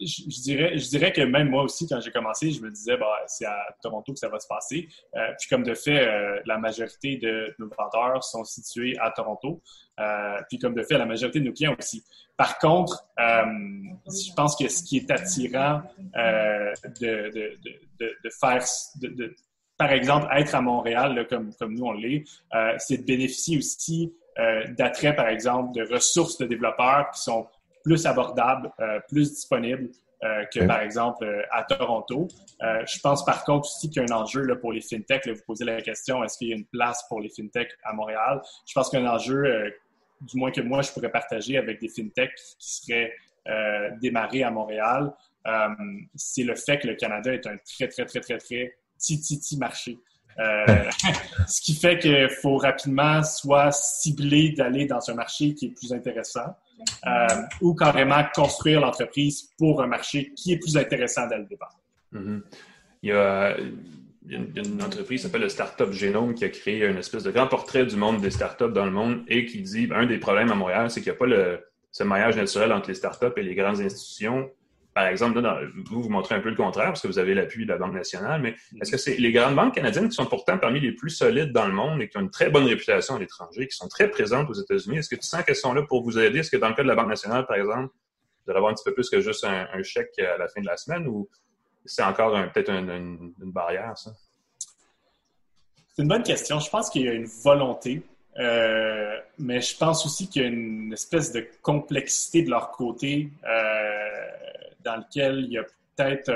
je, dirais, je dirais que même moi aussi, quand j'ai commencé, je me disais, bah, c'est à Toronto que ça va se passer. Euh, puis comme de fait, euh, la majorité de nos vendeurs sont situés à Toronto. Euh, puis comme de fait, la majorité de nos clients aussi. Par contre, je pense que ce qui est attirant de, faire, par exemple, être à Montréal, comme, nous on l'est, c'est de bénéficier aussi d'attrait, par exemple, de ressources de développeurs qui sont plus abordables, euh, plus disponibles que, par exemple, à Toronto. je pense par contre aussi qu'il y a un enjeu là, pour les fintechs. vous posez la question, est-ce qu'il y a une place pour les fintechs à Montréal? Je pense qu'il y a un enjeu, du moins que moi, je pourrais partager avec des fintechs qui seraient démarrés à Montréal. c'est le fait que le Canada est un très, très, très, très, très petit, petit marché. Euh, ce qui fait qu'il faut rapidement soit cibler d'aller dans un marché qui est plus intéressant euh, ou carrément construire l'entreprise pour un marché qui est plus intéressant dès le départ. Mm-hmm. Il y a une, entreprise qui s'appelle le Startup Genome qui a créé une espèce de grand portrait du monde des startups dans le monde et qui dit un des problèmes à Montréal, c'est qu'il n'y a pas le, ce maillage naturel entre les startups et les grandes institutions par exemple, vous, vous montrez un peu le contraire parce que vous avez l'appui de la Banque nationale, mais est-ce que c'est les grandes banques canadiennes qui sont pourtant parmi les plus solides dans le monde et qui ont une très bonne réputation à l'étranger, qui sont très présentes aux États-Unis? Est-ce que tu sens qu'elles sont là pour vous aider? Est-ce que dans le cas de la Banque nationale, par exemple, vous allez avoir un petit peu plus que juste un, chèque à la fin de la semaine ou c'est encore peut-être une, barrière, ça? C'est une bonne question. Je pense qu'il y a une volonté euh, mais je pense aussi qu'il y a une espèce de complexité de leur côté. Euh, dans lequel il y a peut-être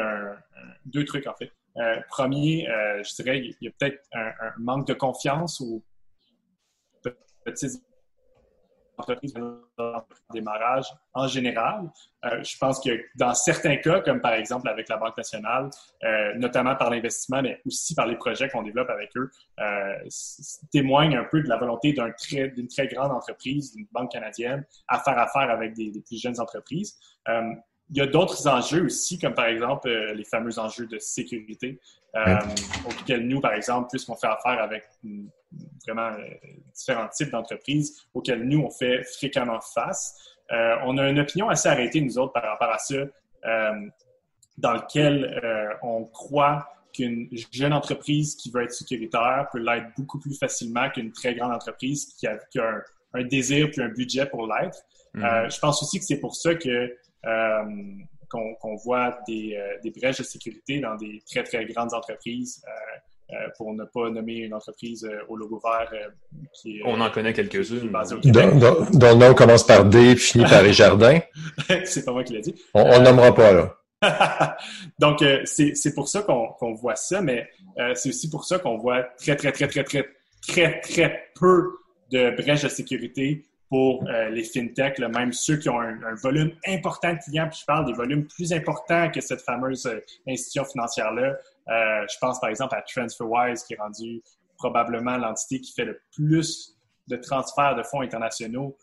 deux trucs en fait. Euh, premier, euh, je dirais, il y a peut-être un, manque de confiance ou petites entreprises démarrage en général. Euh, je pense que dans certains cas, comme par exemple avec la Banque nationale, notamment par l'investissement, mais aussi par les projets qu'on développe avec eux, témoigne un peu de la volonté d'une très, grande entreprise, d'une banque canadienne, à faire affaire avec des plus jeunes entreprises il y a d'autres enjeux aussi, comme par exemple euh, les fameux enjeux de sécurité, euh, auxquels nous, par exemple, puisqu'on fait affaire avec vraiment euh, différents types d'entreprises, auxquels nous, on fait fréquemment face. on a une opinion assez arrêtée, nous autres, par rapport à ça, dans lequel on croit qu'une jeune entreprise qui veut être sécuritaire peut l'être beaucoup plus facilement qu'une très grande entreprise qui a, un, désir puis un budget pour l'être. Mm-hmm. je pense aussi que c'est pour ça que euh, qu'on voit des, euh, des, brèches de sécurité dans des très, très grandes entreprises. Euh, pour ne pas nommer une entreprise au logo vert qui est, On en connaît quelques-unes. Dont, le nom commence par D et finit par les jardins. c'est pas moi qui l'ai dit. On ne nommera pas, là. Donc, c'est pour ça qu'on voit ça, mais c'est aussi pour ça qu'on voit très, très, très, très, très, très, très peu de brèches de sécurité pour euh, les fintechs, même ceux qui ont un, volume important de clients, puis je parle des volumes plus importants que cette fameuse euh, institution financière-là. Euh, je pense par exemple à TransferWise, qui est rendu probablement l'entité qui fait le plus de transferts de fonds internationaux,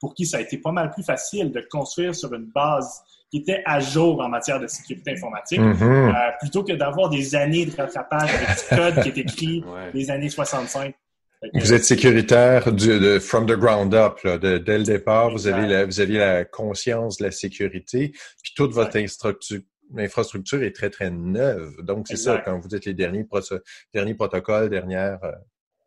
pour qui ça a été pas mal plus facile de construire sur une base qui était à jour en matière de sécurité informatique, mm-hmm. plutôt que d'avoir des années de rattrapage avec du code qui est écrit des années 65. Vous êtes sécuritaire du, de, from the ground up, là, de, dès le départ, vous avez, la, vous aviez la conscience de la sécurité, puis toute votre infrastructure, est très, très neuve. Donc, c'est ça, quand vous êtes les derniers, derniers protocoles, dernières... Euh,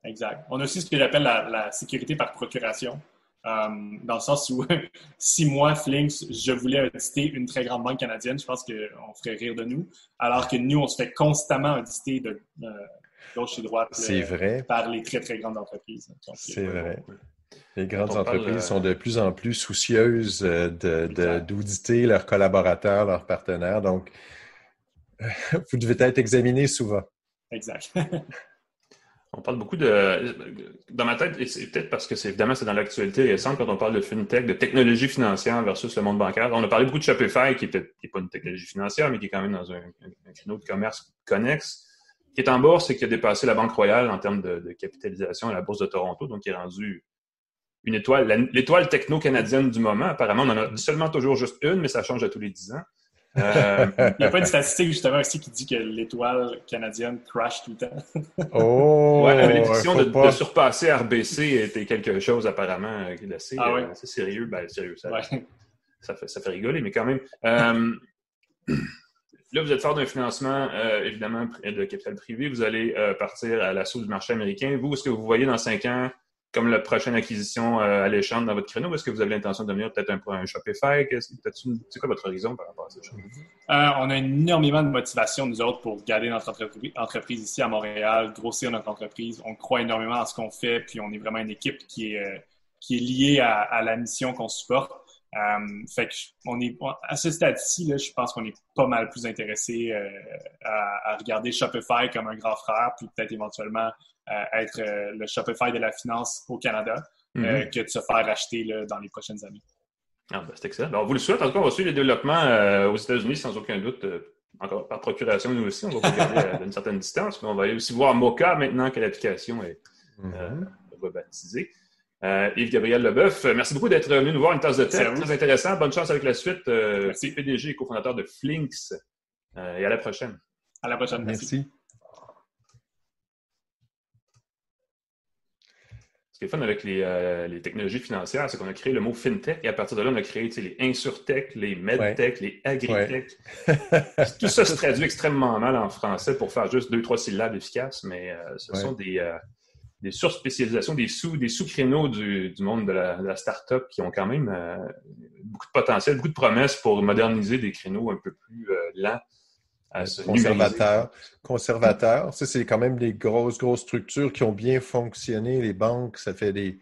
exact. On a aussi ce que j'appelle la, la, sécurité par procuration. Euh, dans le sens où, si moi, Flinks, je voulais auditer une très grande banque canadienne, je pense qu'on ferait rire de nous. Alors que nous, on se fait constamment auditer de, euh, gauche et droite c'est vrai. par les très, très grandes entreprises. C'est vrai. Les grandes entreprises sont de plus en plus soucieuses euh, d'auditer leurs collaborateurs, leurs partenaires. Donc, vous devez être examiné souvent. Exact. On parle beaucoup de. Dans ma tête, et c'est peut-être parce que c'est évidemment c'est dans l'actualité récente quand on parle de fintech, de technologie financière versus le monde bancaire. On a parlé beaucoup de Shopify, qui n'est pas une technologie financière, mais qui est quand même dans un, un, créneau de commerce connexe qui est en bourse et qui a dépassé la Banque Royale en termes de, capitalisation à la Bourse de Toronto, donc qui est rendu une étoile, l'étoile techno-canadienne du moment. Apparemment, on en a seulement toujours juste une, mais ça change à tous les dix ans. Euh, Il n'y a pas une statistique justement aussi qui dit que l'étoile canadienne crash tout le temps. oh! Ouais, la malédiction de, surpasser RBC était quelque chose apparemment euh, qui est assez, ah euh, sérieux. Ben, sérieux, ça, ça, fait, ça fait rigoler, mais quand même. Là, vous êtes fort d'un financement, euh, évidemment, de capital privé. Vous allez euh, partir à l'assaut du marché américain. Vous, est-ce que vous voyez dans cinq ans comme la prochaine acquisition euh, alléchante dans votre créneau? Est-ce que vous avez l'intention de devenir peut-être un, un Shopify? C'est quoi votre horizon par rapport à ça? on a énormément de motivation, nous autres, pour garder notre entreprise ici à Montréal, grossir notre entreprise. On croit énormément à ce qu'on fait, puis on est vraiment une équipe qui est, qui est liée à la mission qu'on supporte. Fait que on est à ce stade-ci, je pense qu'on est pas mal plus intéressé à, regarder Shopify comme un grand frère, puis peut-être éventuellement être le Shopify de la finance au Canada, mm-hmm. que de se faire acheter dans les prochaines années. Ah, ben, c'est excellent. Ben, on vous le souhaite. En tout cas, on va suivre les développements aux États-Unis sans aucun doute encore par procuration, nous aussi, on va regarder à une certaine distance. Mais on va aussi voir Mocha maintenant que l'application est mm rebaptisée. Euh, Yves-Gabriel Leboeuf, merci beaucoup d'être venu nous voir une tasse de thé. Très intéressant. Bonne chance avec la suite. Euh, PDG et cofondateur de Flinks. et à la prochaine. À la prochaine. merci. Ce qui est fun avec euh, les, technologies financières, c'est qu'on a créé le mot fintech et à partir de là, on a créé les insurtech, les medtech, les agritech. Tout ça se traduit extrêmement mal en français pour faire juste deux, trois syllabes efficaces, mais euh, ce sont des, euh, des surspécialisations, des sous, des sous-créneaux du, monde de la, de la start-up qui ont quand même beaucoup de potentiel, beaucoup de promesses pour moderniser des créneaux un peu plus lents conservateur. Conservateur. Ça, c'est quand même des grosses, grosses structures qui ont bien fonctionné. Les banques, ça fait des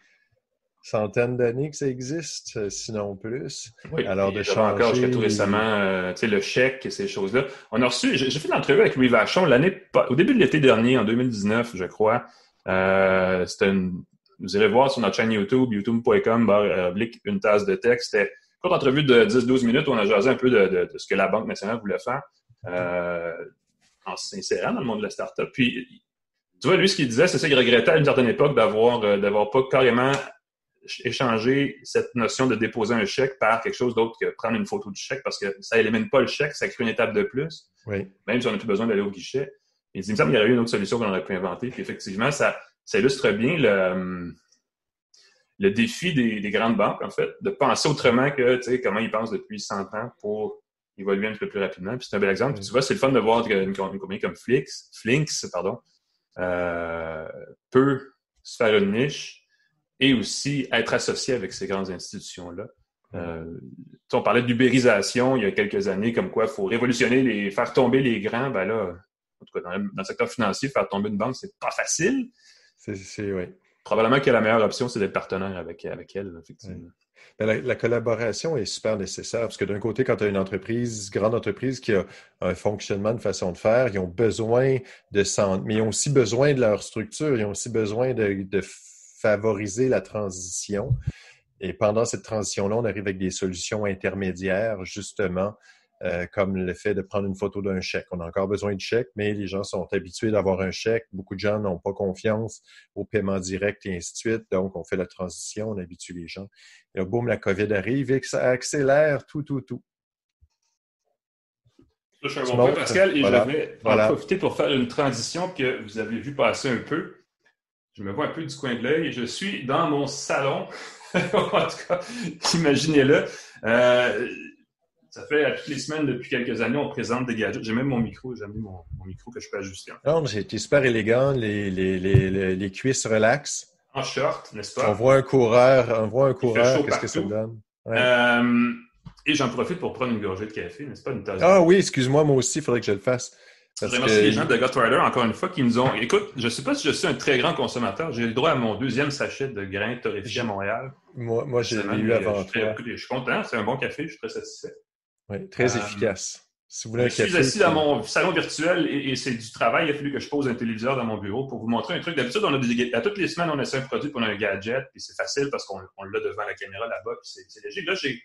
centaines d'années que ça existe, euh, sinon plus. Oui, Alors, de changer... encore jusqu'à tout récemment, euh, tu sais, le chèque et ces choses-là. On a reçu, j'ai fait une entrevue avec Louis Vachon l'année, au début de l'été dernier, en 2019, je crois. Euh, c'était une, vous irez voir sur notre chaîne YouTube, youtube.com, une tasse de texte. C'était une courte entrevue de 10-12 minutes où on a jasé un peu de, de, ce que la Banque nationale voulait faire. Euh, en s'insérant dans le monde de la startup. Puis, tu vois, lui, ce qu'il disait, c'est ça, qu'il regrettait à une certaine époque d'avoir euh, d'avoir pas carrément échangé cette notion de déposer un chèque par quelque chose d'autre que prendre une photo du chèque parce que ça élimine pas le chèque, ça crée une étape de plus. Oui. Même si on n'a plus besoin d'aller au guichet. Il dit, il me semble qu'il y aurait eu une autre solution qu'on aurait pu inventer. Puis effectivement, ça, ça illustre bien le, le défi des, des, grandes banques, en fait, de penser autrement que, tu sais, comment ils pensent depuis 100 ans pour évoluer un petit peu plus rapidement. Puis c'est un bel exemple. tu vois, c'est le fun de voir une, compagnie comme Flix, Flinks pardon, euh, peut se faire une niche et aussi être associé avec ces grandes institutions-là. Euh, on parlait d'ubérisation il y a quelques années, comme quoi il faut révolutionner les, faire tomber les grands. Ben là, en tout cas, dans, le secteur financier, faire tomber une banque, c'est pas facile. C'est, oui. Probablement que la meilleure option, c'est d'être partenaire avec, avec elle, effectivement. La, collaboration est super nécessaire parce que d'un côté, quand tu as une entreprise, grande entreprise qui a un fonctionnement, de façon de faire, ils ont besoin de centre, mais ils ont aussi besoin de leur structure, ils ont aussi besoin de, de favoriser la transition. Et pendant cette transition-là, on arrive avec des solutions intermédiaires, justement, euh, comme le fait de prendre une photo d'un chèque. On a encore besoin de chèques, mais les gens sont habitués d'avoir un chèque. Beaucoup de gens n'ont pas confiance au paiement direct et ainsi de suite. Donc, on fait la transition, on habitue les gens. Et là, boum, la COVID arrive et que ça accélère tout, tout, tout. Je suis un bon point, Pascal, et je vais en profiter pour faire une transition que vous avez vu passer un peu. Je me vois un peu du coin de l'œil. Je suis dans mon salon. en tout cas, imaginez-le. Euh, ça fait à toutes les semaines, depuis quelques années, on présente des gadgets. J'ai même mon micro, j'ai mis mon, micro que je peux ajuster. Non, j'ai été super élégant, les, les, les, les, cuisses relax. En short, n'est-ce pas? On voit un coureur, on voit un coureur, qu'est-ce que ça donne? Euh, et j'en profite pour prendre une gorgée de café, n'est-ce pas? Une tasse ah oui, excuse-moi, moi aussi, il faudrait que je le fasse. je remercie les gens de Rider, encore une fois, qui nous ont. Écoute, je ne sais pas si je suis un très grand consommateur. J'ai le droit à mon deuxième sachet de grains torréfiés à Montréal. Moi, moi j'ai eu avant. Je suis content, c'est un bon café, je suis très satisfait. Oui, très euh, efficace. Si vous voulez je suis assis dans mon salon virtuel et, c'est du travail. Il a fallu que je pose un téléviseur dans mon bureau pour vous montrer un truc. D'habitude, on a des, à toutes les semaines, on essaie un produit pour un gadget, puis c'est facile parce qu'on l'a devant la caméra là-bas, puis c'est léger. Là, j'ai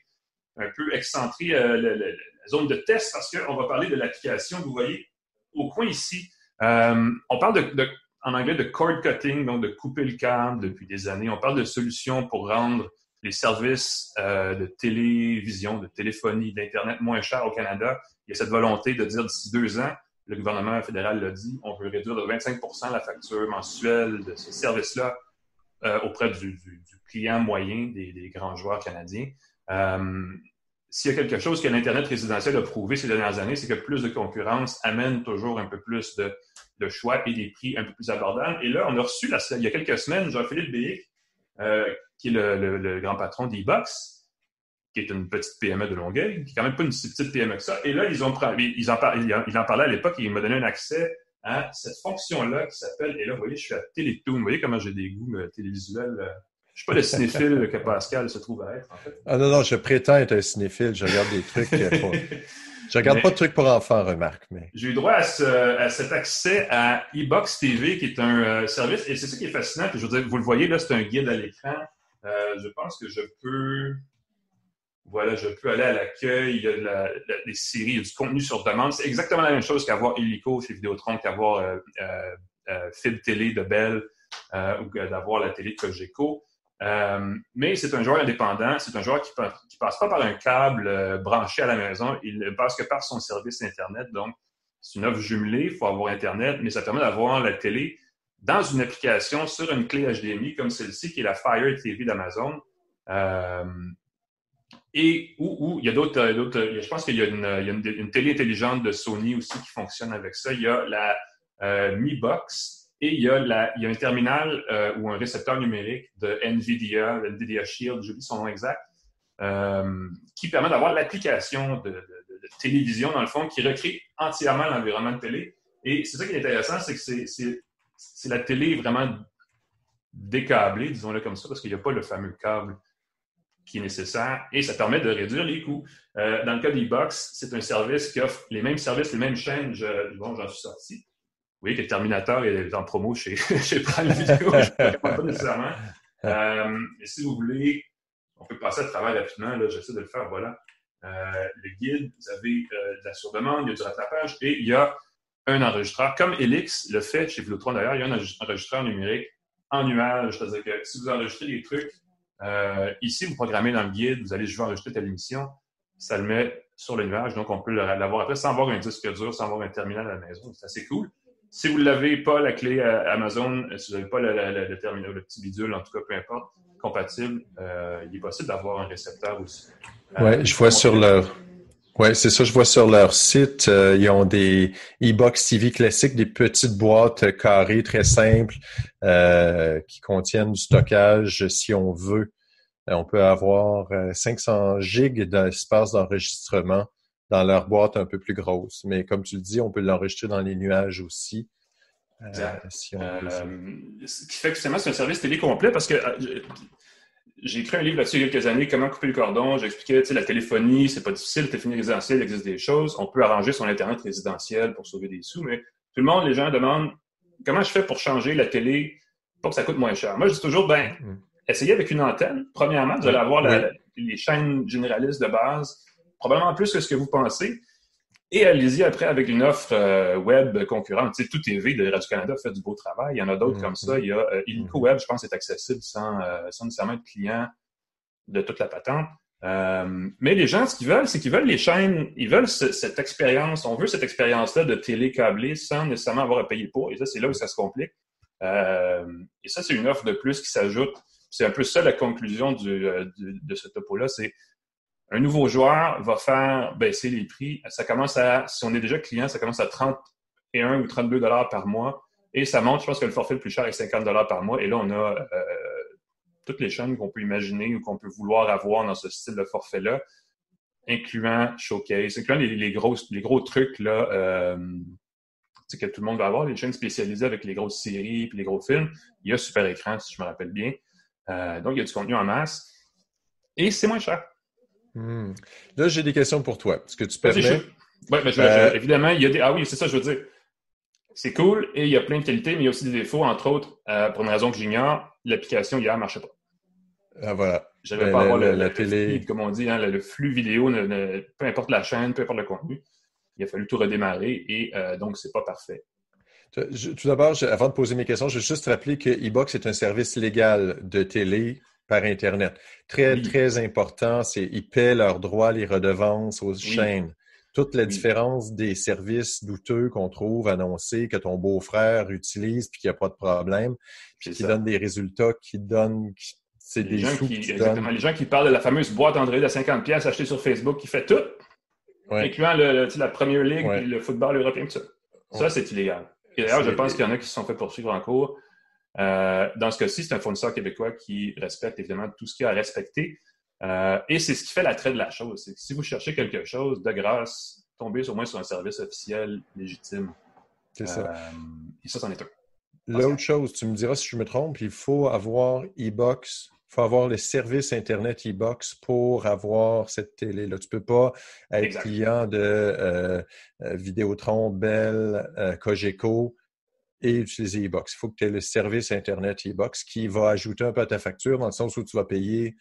un peu excentré euh, la zone de test parce qu'on va parler de l'application. Vous voyez au coin ici, euh, on parle de, en anglais de cord cutting, donc de couper le câble depuis des années. On parle de solutions pour rendre les services euh, de télévision, de téléphonie, d'Internet moins chers au Canada. Il y a cette volonté de dire d'ici deux ans, le gouvernement fédéral l'a dit, on veut réduire de 25 la facture mensuelle de ce service-là euh, auprès du, client moyen des, grands joueurs canadiens. Euh, s'il y a quelque chose que l'Internet résidentiel a prouvé ces dernières années, c'est que plus de concurrence amène toujours un peu plus de, choix et des prix un peu plus abordables. Et là, on a reçu, il y a quelques semaines, Jean-Philippe Béic, qui est le, grand patron d'e-box, qui est une petite PME de Longueuil, qui est quand même pas une si petite PME que ça. Et là, ils ont ils en, il en parlait à l'époque et il m'a donné un accès à cette fonction-là qui s'appelle, et là, vous voyez, je suis à Télétoon. Vous voyez comment j'ai des goûts euh, télévisuels. Euh, Je suis pas le cinéphile que Pascal se trouve à être, en fait. Ah non, non, je prétends être un cinéphile. Je regarde des trucs pour... Je regarde pas de trucs pour enfants, remarque. Mais... J'ai eu droit à, cet accès à eBox TV, qui est un euh, service, et c'est ça qui est fascinant. je veux dire, vous le voyez, là, c'est un guide à l'écran. Euh, je pense que je peux... Voilà, je peux aller à l'accueil, il y a des séries, il y a du contenu sur demande. C'est exactement la même chose qu'avoir Illico chez Vidéotron, qu'avoir euh, euh, Fib Télé de Bell ou d'avoir la télé de Cogeco. Euh, mais c'est un joueur indépendant, c'est un joueur qui ne passe pas par un câble euh, branché à la maison, il ne passe que par son service Internet. Donc, c'est une offre jumelée, il faut avoir Internet, mais ça permet d'avoir la télé dans une application sur une clé HDMI comme celle-ci, qui est la Fire TV d'Amazon. Euh, et où, il y a d'autres, je pense qu'il y a, une, télé intelligente de Sony aussi qui fonctionne avec ça. Il y a la Mi Box et il y a, un terminal euh, ou un récepteur numérique de NVIDIA, NVIDIA Shield, j'oublie son nom exact, euh, qui permet d'avoir l'application de, télévision, dans le fond, qui recrée entièrement l'environnement de télé. Et c'est ça qui est intéressant, c'est que c'est la télé vraiment décablée, disons-le comme ça, parce qu'il n'y a pas le fameux câble qui est nécessaire et ça permet de réduire les coûts. Euh, dans le cas d'e-Box, c'est un service qui offre les mêmes services, les mêmes chaînes. bon, j'en suis sorti voyez que le Terminator est en promo chez, chez Prime Video. je ne pas nécessairement. Euh, si vous voulez, on peut passer à travers rapidement. Là, j'essaie de le faire. Voilà. Euh, le guide, vous avez de la surdemande, il y a du rattrapage et il y a un enregistreur. Comme Elix le fait chez Vidéotron d'ailleurs, il y a un enregistreur numérique en nuage. C'est-à-dire que si vous enregistrez des trucs, ici, vous programmez dans le guide, vous allez, je veux enregistrer telle émission, ça le met sur le nuage. Donc, on peut l'avoir après sans avoir un disque dur, sans avoir un terminal à la maison. C'est assez cool. Si vous ne l'avez pas, la clé euh, Amazon, euh, si vous n'avez pas le, terminal, le petit bidule, en tout cas, peu importe, compatible, euh, il est possible d'avoir un récepteur aussi. Oui, je vois sur leur. Oui, c'est ça, je vois sur leur site, ils ont des e-box TV classiques, des petites boîtes carrées très simples qui contiennent du stockage si on veut. on peut avoir 500 gigs d'espace d'enregistrement dans leur boîte un peu plus grosse. Mais comme tu le dis, on peut l'enregistrer dans les nuages aussi. Euh, euh, ce qui fait que finalement, c'est un service télé complet parce que euh, j'ai écrit un livre là-dessus il y a quelques années, comment couper le cordon. J'expliquais, tu sais, la téléphonie, c'est pas difficile, la téléphonie résidentielle, il existe des choses. On peut arranger son Internet résidentiel pour sauver des sous, mais tout le monde, les gens demandent comment je fais pour changer la télé pour que ça coûte moins cher? Moi, je dis toujours, ben, mm. essayez avec une antenne. Premièrement, vous allez avoir les chaînes généralistes de base probablement plus que ce que vous pensez. Et allez-y après avec une offre euh, web concurrente. Tu sais, Tout TV de Radio-Canada fait du beau travail. Il y en a d'autres comme ça. Il y a euh, Illico Web, je pense, est accessible sans, euh, sans nécessairement être client de toute la patente. mais les gens, ce qu'ils veulent, c'est qu'ils veulent les chaînes, ils veulent cette expérience. On veut cette expérience-là de télé câblée sans nécessairement avoir à payer pour. Et ça, c'est là où ça se complique. et ça, c'est une offre de plus qui s'ajoute. C'est un peu ça la conclusion du, de ce topo-là. C'est un nouveau joueur va faire baisser les prix. Ça commence à, si on est déjà client, ça commence à 31 ou 32 dollars par mois. Et ça monte, je pense que le forfait le plus cher est 50 dollars par mois. Et là, on a euh, toutes les chaînes qu'on peut imaginer ou qu'on peut vouloir avoir dans ce style de forfait-là, incluant Showcase, incluant les, les gros trucs là, euh, que tout le monde va avoir, les chaînes spécialisées avec les grosses séries et les gros films. Il y a Super Écran, si je me rappelle bien. Euh, donc, il y a du contenu en masse. Et c'est moins cher. Hmm. Là, j'ai des questions pour toi. Est-ce que tu permets? Oui, mais euh, évidemment, il y a des. Ah oui, c'est ça, je veux dire. C'est cool et il y a plein de qualités, mais il y a aussi des défauts. Entre autres, euh, pour une raison que j'ignore, l'application hier ne marchait pas. Ah voilà. J'avais pas à avoir le, la télé. comme on dit, hein, le, flux vidéo, peu importe la chaîne, peu importe le contenu. Il a fallu tout redémarrer et euh, donc c'est pas parfait. tout d'abord, avant de poser mes questions, je veux juste rappeler que e-box est un service légal de télé par Internet. Très, très important, c'est ils paient leurs droits, les redevances aux chaînes. Toute la différence des services douteux qu'on trouve annoncés, que ton beau-frère utilise puis qu'il n'y a pas de problème, puis qui donnent des résultats qui donnent. C'est des gens qui, exactement, Les gens qui parlent de la fameuse boîte Android de 50 pièces achetée sur Facebook qui fait tout, incluant le, la Première Ligue le football européen, tout ça. Ça, c'est illégal. Et d'ailleurs, je pense qu'il y en a qui se sont fait poursuivre en cours. Euh, dans ce cas-ci, c'est un fournisseur québécois qui respecte évidemment tout ce qu'il y a à respecter. Euh, et c'est ce qui fait l'attrait de la chose. C'est que si vous cherchez quelque chose, de grâce, tombez au moins sur un service officiel légitime. C'est ça. Euh, et ça, c'en est un. L'autre chose, tu me diras si je me trompe, il faut avoir e-box faut avoir le service Internet e-box pour avoir cette télé-là. Tu ne peux pas être client de euh, Vidéotron, Bell, euh, Cogeco et utiliser e-box. Il faut que tu aies le service Internet e-box qui va ajouter un peu à ta facture dans le sens où tu vas payer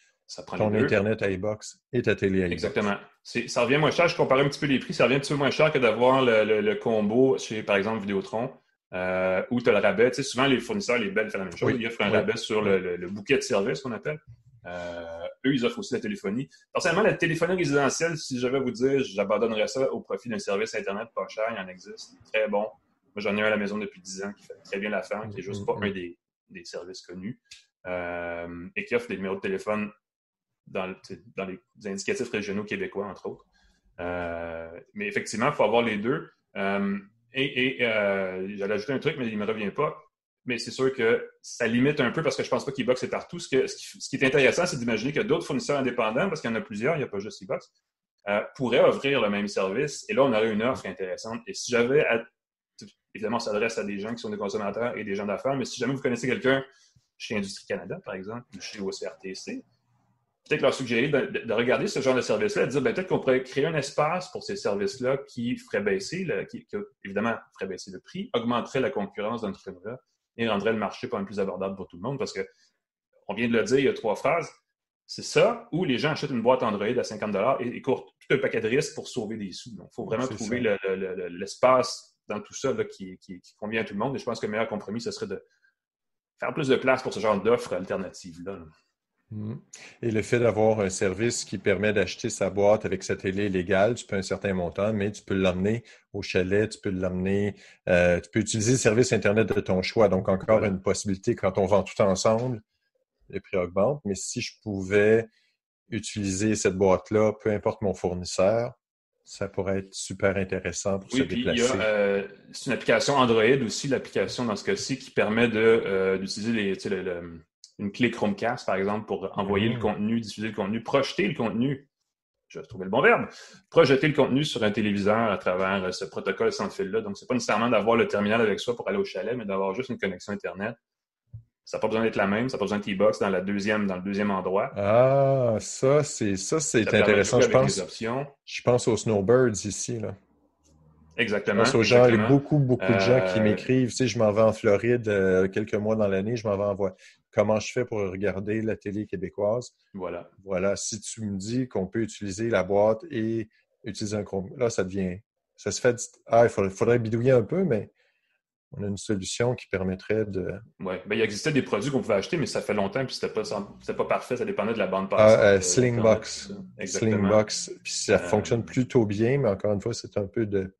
ton Internet à e-box et ta télé à e-box. Exactement. Ça revient moins cher. Je compare un petit peu les prix. Ça revient un petit peu moins cher que d'avoir le, combo chez, par exemple, Vidéotron. Euh, où tu as le rabais. Tu sais, souvent, les fournisseurs, les belles font la même chose. Ils offrent un rabais sur le, bouquet de services qu'on appelle. Euh, eux, ils offrent aussi la téléphonie. Personnellement, la téléphonie résidentielle, si je vais vous dire, j'abandonnerais ça au profit d'un service Internet pas cher. Il en existe. Très bon. Moi, j'en ai un à la maison depuis 10 ans qui fait très bien l'affaire, qui est juste pas mm-hmm. un des, des services connus euh, et qui offre des numéros de téléphone dans, dans les indicatifs régionaux québécois, entre autres. Euh, mais effectivement, il faut avoir les deux. Euh, et, j'allais ajouter un truc, mais il ne me revient pas. Mais c'est sûr que ça limite un peu parce que je ne pense pas qu'e-box est partout. Ce, ce, qui, est intéressant, c'est d'imaginer que d'autres fournisseurs indépendants, parce qu'il y en a plusieurs, il n'y a pas juste e-box, pourraient offrir le même service. Et là, on aurait une offre intéressante. Et si j'avais, évidemment, ça s'adresse à des gens qui sont des consommateurs et des gens d'affaires, mais si jamais vous connaissez quelqu'un chez Industrie Canada, par exemple, ou chez OCRTC, peut-être leur suggérer de, regarder ce genre de service-là et de dire ben, peut-être qu'on pourrait créer un espace pour ces services-là qui ferait baisser, qui, évidemment ferait baisser le prix, augmenterait la concurrence dans et rendrait le marché pas plus abordable pour tout le monde parce que, on vient de le dire, il y a trois phrases. C'est ça, où les gens achètent une boîte Android à 50 et, et courent tout un paquet de risques pour sauver des sous. Donc, il faut vraiment trouver l'espace dans tout ça qui, convient à tout le monde. Et je pense que le meilleur compromis, ce serait de faire plus de place pour ce genre d'offres alternatives-là. là Mhm. Et le fait d'avoir un service qui permet d'acheter sa boîte avec sa télé légale, tu peux un certain montant, mais tu peux l'emmener au chalet, tu peux l'emmener, euh, tu peux utiliser le service Internet de ton choix. Donc, encore une possibilité quand on vend tout ensemble, les prix augmentent. Mais si je pouvais utiliser cette boîte-là, peu importe mon fournisseur, ça pourrait être super intéressant pour se déplacer. Euh, c'est une application Android aussi, l'application dans ce cas-ci, qui permet euh, d'utiliser une clé Chromecast, par exemple, pour envoyer le mm. contenu, diffuser le contenu, projeter le contenu. Je vais trouver le bon verbe. Projeter le contenu sur un téléviseur à travers euh, ce protocole sans fil-là. Donc, ce n'est pas nécessairement d'avoir le terminal avec soi pour aller au chalet, mais d'avoir juste une connexion Internet. Ça n'a pas besoin d'être la même, ça n'a pas besoin de T-Box dans, la deuxième, dans le deuxième endroit. Ah, ça, c'est ça, c'est intéressant. Je pense, je pense aux Snowbirds ici. Là. Exactement. Parce gens, il y a beaucoup, beaucoup de gens qui euh, m'écrivent, tu sais, je m'en vais en Floride euh, quelques mois dans l'année, je m'en vais en voie. Comment je fais pour regarder la télé québécoise? Voilà. Voilà. Si tu me dis qu'on peut utiliser la boîte et utiliser un Chrome, là, ça devient. Ça se fait. Ah, il faudrait, bidouiller un peu, mais on a une solution qui permettrait de. Oui. Ben, il existait des produits qu'on pouvait acheter, mais ça fait longtemps, puis c'était pas, pas parfait, ça dépendait de la bande passante. Ah, euh, Slingbox. Slingbox. Puis ça fonctionne plutôt bien, mais encore une fois, c'est un peu de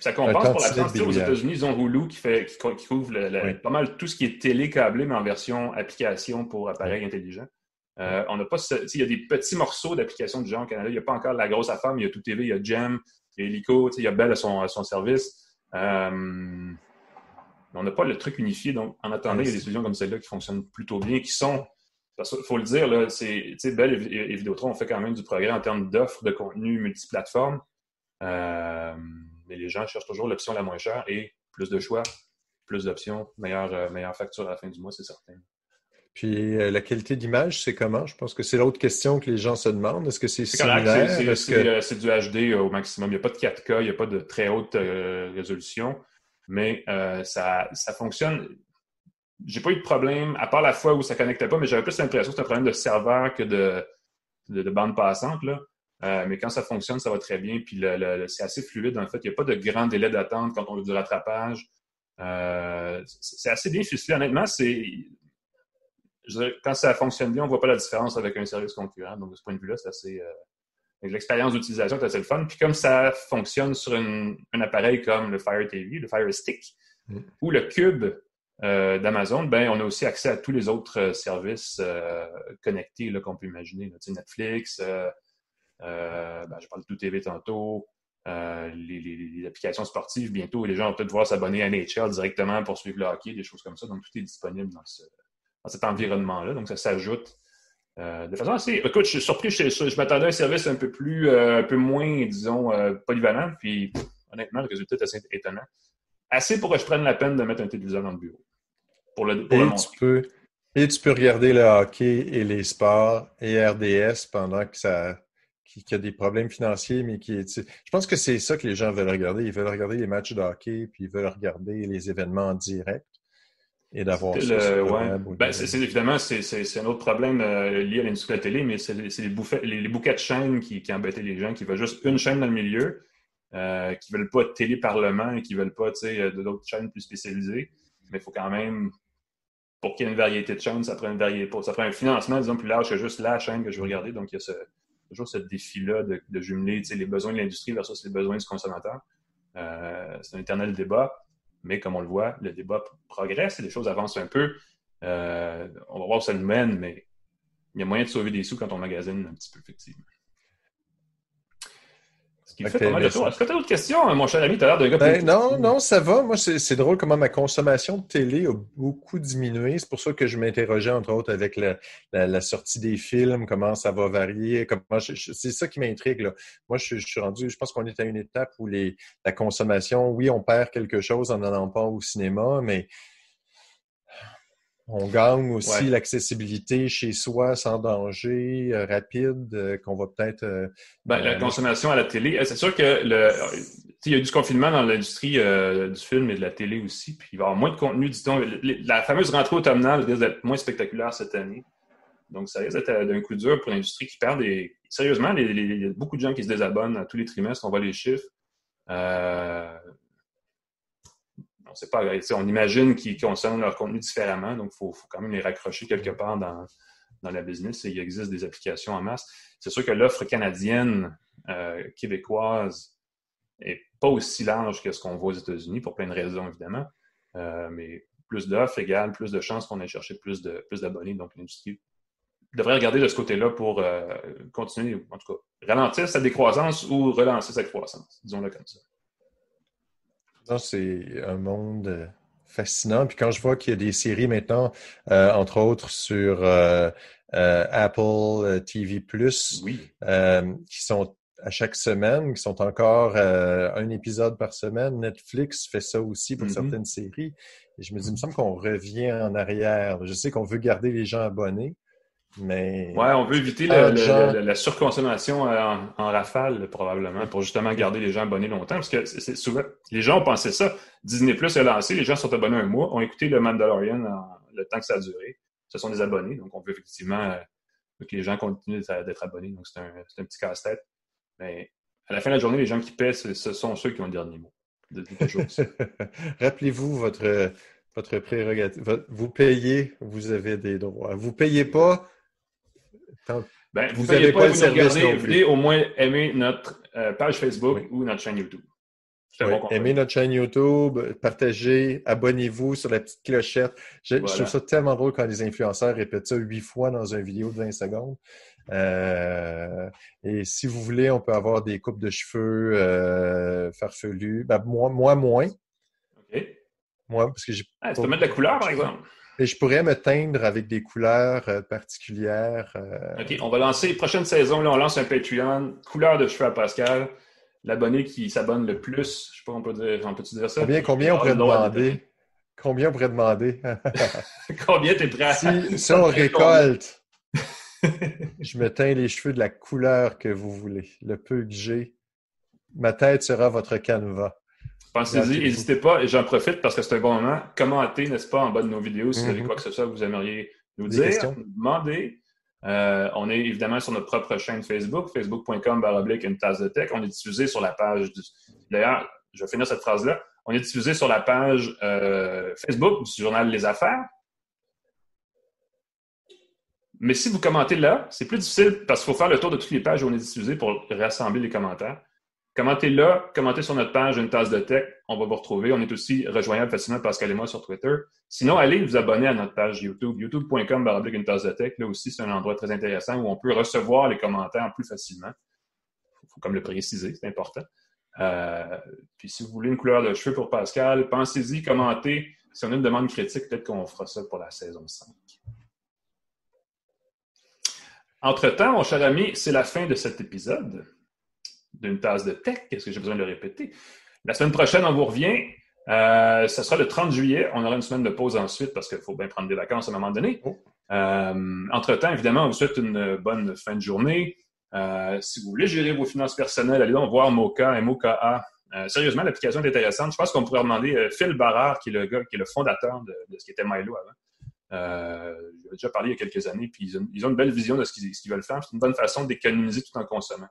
ça compense pour la France. Aux États-Unis, ils ont Hulu qui, fait, qui, couvre pas mal tout ce qui est télécablé, mais en version application pour appareil intelligent. Euh, on n'a pas, il y a des petits morceaux d'applications du genre au Canada. Il n'y a pas encore la grosse affaire, mais il y a tout TV, il y a Gem, il y a Helico, il y a Bell à son, son service. Euh, on n'a pas le truc unifié. Donc, en attendant, il y a des solutions comme celle-là qui fonctionnent plutôt bien, qui sont, il faut le dire, là, c'est, Bell et, et Vidéotron ont fait quand même du progrès en termes d'offres de contenu multiplateforme. Euh, mais les gens cherchent toujours l'option la moins chère et plus de choix, plus d'options, meilleure, euh, meilleure facture à la fin du mois, c'est certain. Puis euh, la qualité d'image, c'est comment? Je pense que c'est l'autre question que les gens se demandent. Est-ce que c'est similaire? C'est du HD au maximum. Il n'y a pas de 4K, il n'y a pas de très haute résolution, mais ça, ça fonctionne. J'ai pas eu de problème, à part la fois où ça ne connectait pas, mais j'avais plus l'impression que c'était un problème de serveur que de, de, de bande passante. Là. Euh, mais quand ça fonctionne, ça va très bien. Puis c'est assez fluide. En fait, il n'y a pas de grand délai d'attente quand on veut du rattrapage. Euh, c'est assez bien ficelé. Honnêtement, c'est quand ça fonctionne bien, on ne voit pas la différence avec un service concurrent. Donc, de ce point de vue-là, c'est assez. Euh, l'expérience d'utilisation est assez le fun. Puis comme ça fonctionne sur un appareil comme le Fire TV, le Fire Stick, mm. ou le Cube d'Amazon, ben, on a aussi accès à tous les autres services connectés qu'on peut imaginer. Netflix, euh, ben, je parle de tout TV tantôt. Euh, les, applications sportives, bientôt, les gens vont peut-être voir s'abonner à NHL directement pour suivre le hockey, des choses comme ça. Donc, tout est disponible dans, cet environnement-là. Donc, ça s'ajoute euh, de façon assez. Écoute, je suis surpris, je, m'attendais à un service un peu plus, un peu moins, disons, polyvalent. Puis, honnêtement, le résultat est assez étonnant. Assez pour que je prenne la peine de mettre un téléviseur dans le bureau. Pour le, pour Et tu peux Et tu peux regarder le hockey et les sports et RDS pendant que ça qu'il y a des problèmes financiers, mais qui est. Je pense que c'est ça que les gens veulent regarder. Ils veulent regarder les matchs de hockey, puis ils veulent regarder les événements en direct et d'avoir ça. Ben, c'est, évidemment, c'est, un autre problème euh, lié à l'industrie de la télé, mais c'est, les, les, bouquets de chaînes qui, qui embêtaient les gens, qui veulent juste une chaîne dans le milieu, euh, qui ne veulent pas de télé-parlement et qui ne veulent pas d'autres chaînes plus spécialisées. Mais il faut quand même pour qu'il y ait une variété de chaînes, ça prend une variété, ça prend un financement, disons, plus large que juste la chaîne que je veux regarder. Donc, il y a ce, toujours ce défi-là de, jumeler les besoins de l'industrie versus les besoins du consommateur. Euh, c'est un éternel débat, mais comme on le voit, le débat progresse et les choses avancent un peu. Euh, on va voir où ça nous mène, mais il y a moyen de sauver des sous quand on magasine un petit peu, effectivement. Est-ce que tu as d'autres questions, hein, mon cher ami? Tu as l'air d'un gars ben, Non, non, ça va. Moi, c'est drôle comment ma consommation de télé a beaucoup diminué. C'est pour ça que je m'interrogeais, entre autres, avec la, sortie des films, comment ça va varier. C'est ça qui m'intrigue. Moi, je, suis rendu, je pense qu'on est à une étape où les, la consommation, oui, on perd quelque chose en n'allant pas au cinéma, mais on gagne aussi l'accessibilité chez soi sans danger, euh, rapide, euh, qu'on va peut-être. Euh, ben, la consommation à la télé, c'est sûr que le, il y a eu du confinement dans l'industrie du film et de la télé aussi, puis il va y avoir moins de contenu, dit-on. La fameuse rentrée automnale risque d'être moins spectaculaire cette année. Donc, ça risque d'être d'un coup dur pour l'industrie qui perd des. Sérieusement, il y a beaucoup de gens qui se désabonnent à tous les trimestres, on voit les chiffres. Euh, on sait pas, on imagine qu'ils consomment leur contenu différemment, donc il faut, quand même les raccrocher quelque part dans, la business et il existe des applications en masse. C'est sûr que l'offre canadienne, euh, québécoise, n'est pas aussi large que ce qu'on voit aux États-Unis pour plein de raisons, évidemment. Euh, mais plus d'offres égale plus de chances qu'on ait cherché plus d'abonnés. Donc l'industrie devrait regarder de ce côté-là pour euh, continuer, en tout cas, ralentir sa décroissance ou relancer sa croissance, disons-le comme ça c'est un monde euh, fascinant. Puis quand je vois qu'il y a des séries maintenant, euh, entre autres sur euh, Apple TV oui. qui sont à chaque semaine, qui sont encore un épisode par semaine. Netflix fait ça aussi pour mm-hmm. certaines séries. Et je me dis, il me semble qu'on revient en arrière. Je sais qu'on veut garder les gens abonnés, mais... Ouais, on veut éviter la, surconsommation euh, en, rafale, probablement, pour justement garder les gens abonnés longtemps. Parce que c'est souvent, les gens ont pensé ça. Disney Plus est lancé, les gens sont abonnés un mois, ont écouté le Mandalorian le temps que ça a duré. Ce sont des abonnés, donc on veut effectivement euh, que les gens continuent d'être abonnés. Donc c'est un, un, petit casse-tête. Mais à la fin de la journée, les gens qui paient, ce sont ceux qui ont le dernier mot. Rappelez-vous votre, votre prérogative. Vous payez, vous avez des droits. Vous payez pas, ben, vous n'avez pas, pas vous venez au moins aimer notre euh, page Facebook ou notre chaîne YouTube. aimez notre chaîne YouTube, partagez, abonnez-vous sur la petite clochette. Je, trouve ça tellement drôle quand les influenceurs répètent ça huit fois dans une vidéo de 20 secondes. Euh, et si vous voulez, on peut avoir des coupes de cheveux euh, farfelues. Ben, moi, moi, moins. OK. Moi, parce que j'ai. Ah, tu peux mettre de la couleur, par exemple. Et je pourrais me teindre avec des couleurs euh, particulières. Euh, OK, on va lancer, prochaine saison, là, on lance un Patreon, couleur de cheveux à Pascal. L'abonné qui s'abonne le plus, je sais pas, on peut dire, on peut dire ça? Combien, combien on pourrait demander? Combien on pourrait demander? combien t'es prêt à... Si, si on récolte, je me teins les cheveux de la couleur que vous voulez, le peu que j'ai. Ma tête sera votre canevas. Pensez-y, n'hésitez pas, et j'en profite parce que c'est un bon moment. Commentez, n'est-ce pas, en bas de nos vidéos si vous avez mhm. quoi que ce soit que vous aimeriez nous dire, nous demander. Euh, on est évidemment sur notre propre chaîne Facebook, facebook.com baroblique une tasse de tech. On est diffusé sur la page du... D'ailleurs, je vais finir cette phrase-là. On est diffusé sur la page euh, Facebook du journal Les Affaires. Mais si vous commentez là, c'est plus difficile parce qu'il faut faire le tour de toutes les pages où on est diffusé pour rassembler les commentaires. Commentez là, commentez sur notre page Une tasse de tech. On va vous retrouver. On est aussi rejoignable facilement Pascal et moi sur Twitter. Sinon, allez vous abonner à notre page YouTube, youtube.com une tasse de tech. Là aussi, c'est un endroit très intéressant où on peut recevoir les commentaires plus facilement. Il faut comme le préciser, c'est important. Euh, puis si vous voulez une couleur de cheveux pour Pascal, pensez-y, commentez. Si on a une demande critique, peut-être qu'on fera ça pour la saison 5. Entre-temps, mon cher ami, c'est la fin de cet épisode d'une tasse de tech. Est-ce que j'ai besoin de le répéter? La semaine prochaine, on vous revient Euh, ce sera le 30 juillet. On aura une semaine de pause ensuite parce qu'il faut bien prendre des vacances à un moment donné. Oh. Euh, entre-temps, évidemment, on vous souhaite une bonne fin de journée. Euh, si vous voulez gérer vos finances personnelles, allez donc voir Moka, MOKA. Sérieusement, l'application est intéressante. Je pense qu'on pourrait demander Phil Barrard, qui est le gars, qui est le fondateur de, ce qui était Milo avant. Euh, J'avais déjà parlé il y a quelques années, puis ils ont, une belle vision de ce qu'ils veulent faire. C'est une bonne façon d'économiser tout en consommant,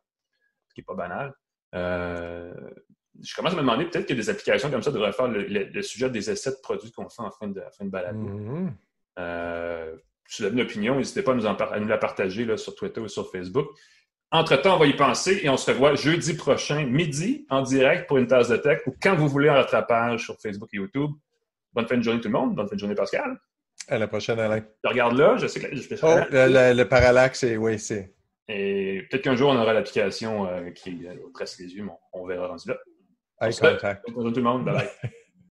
qui n'est pas banal. je commence à me demander peut-être que des applications comme ça devraient faire le, sujet des essais de produits qu'on fait en fin de, fin de balade. Mm-hmm. si vous avez une opinion, n'hésitez pas à nous, en, à nous la partager là, sur Twitter ou sur Facebook. Entre-temps, on va y penser et on se revoit jeudi prochain, midi, en direct pour une tasse de tech ou quand vous voulez en rattrapage sur Facebook et YouTube. Bonne fin de journée tout le monde. Bonne fin de journée, Pascal. À la prochaine, Alain. Je regarde là, je sais que... Je oh, le, le, parallaxe, oui, c'est... Et peut-être qu'un jour, on aura l'application euh, qui est presque les yeux, mais on, verra rendu là. Eye contact. Tout le monde. Bye bye.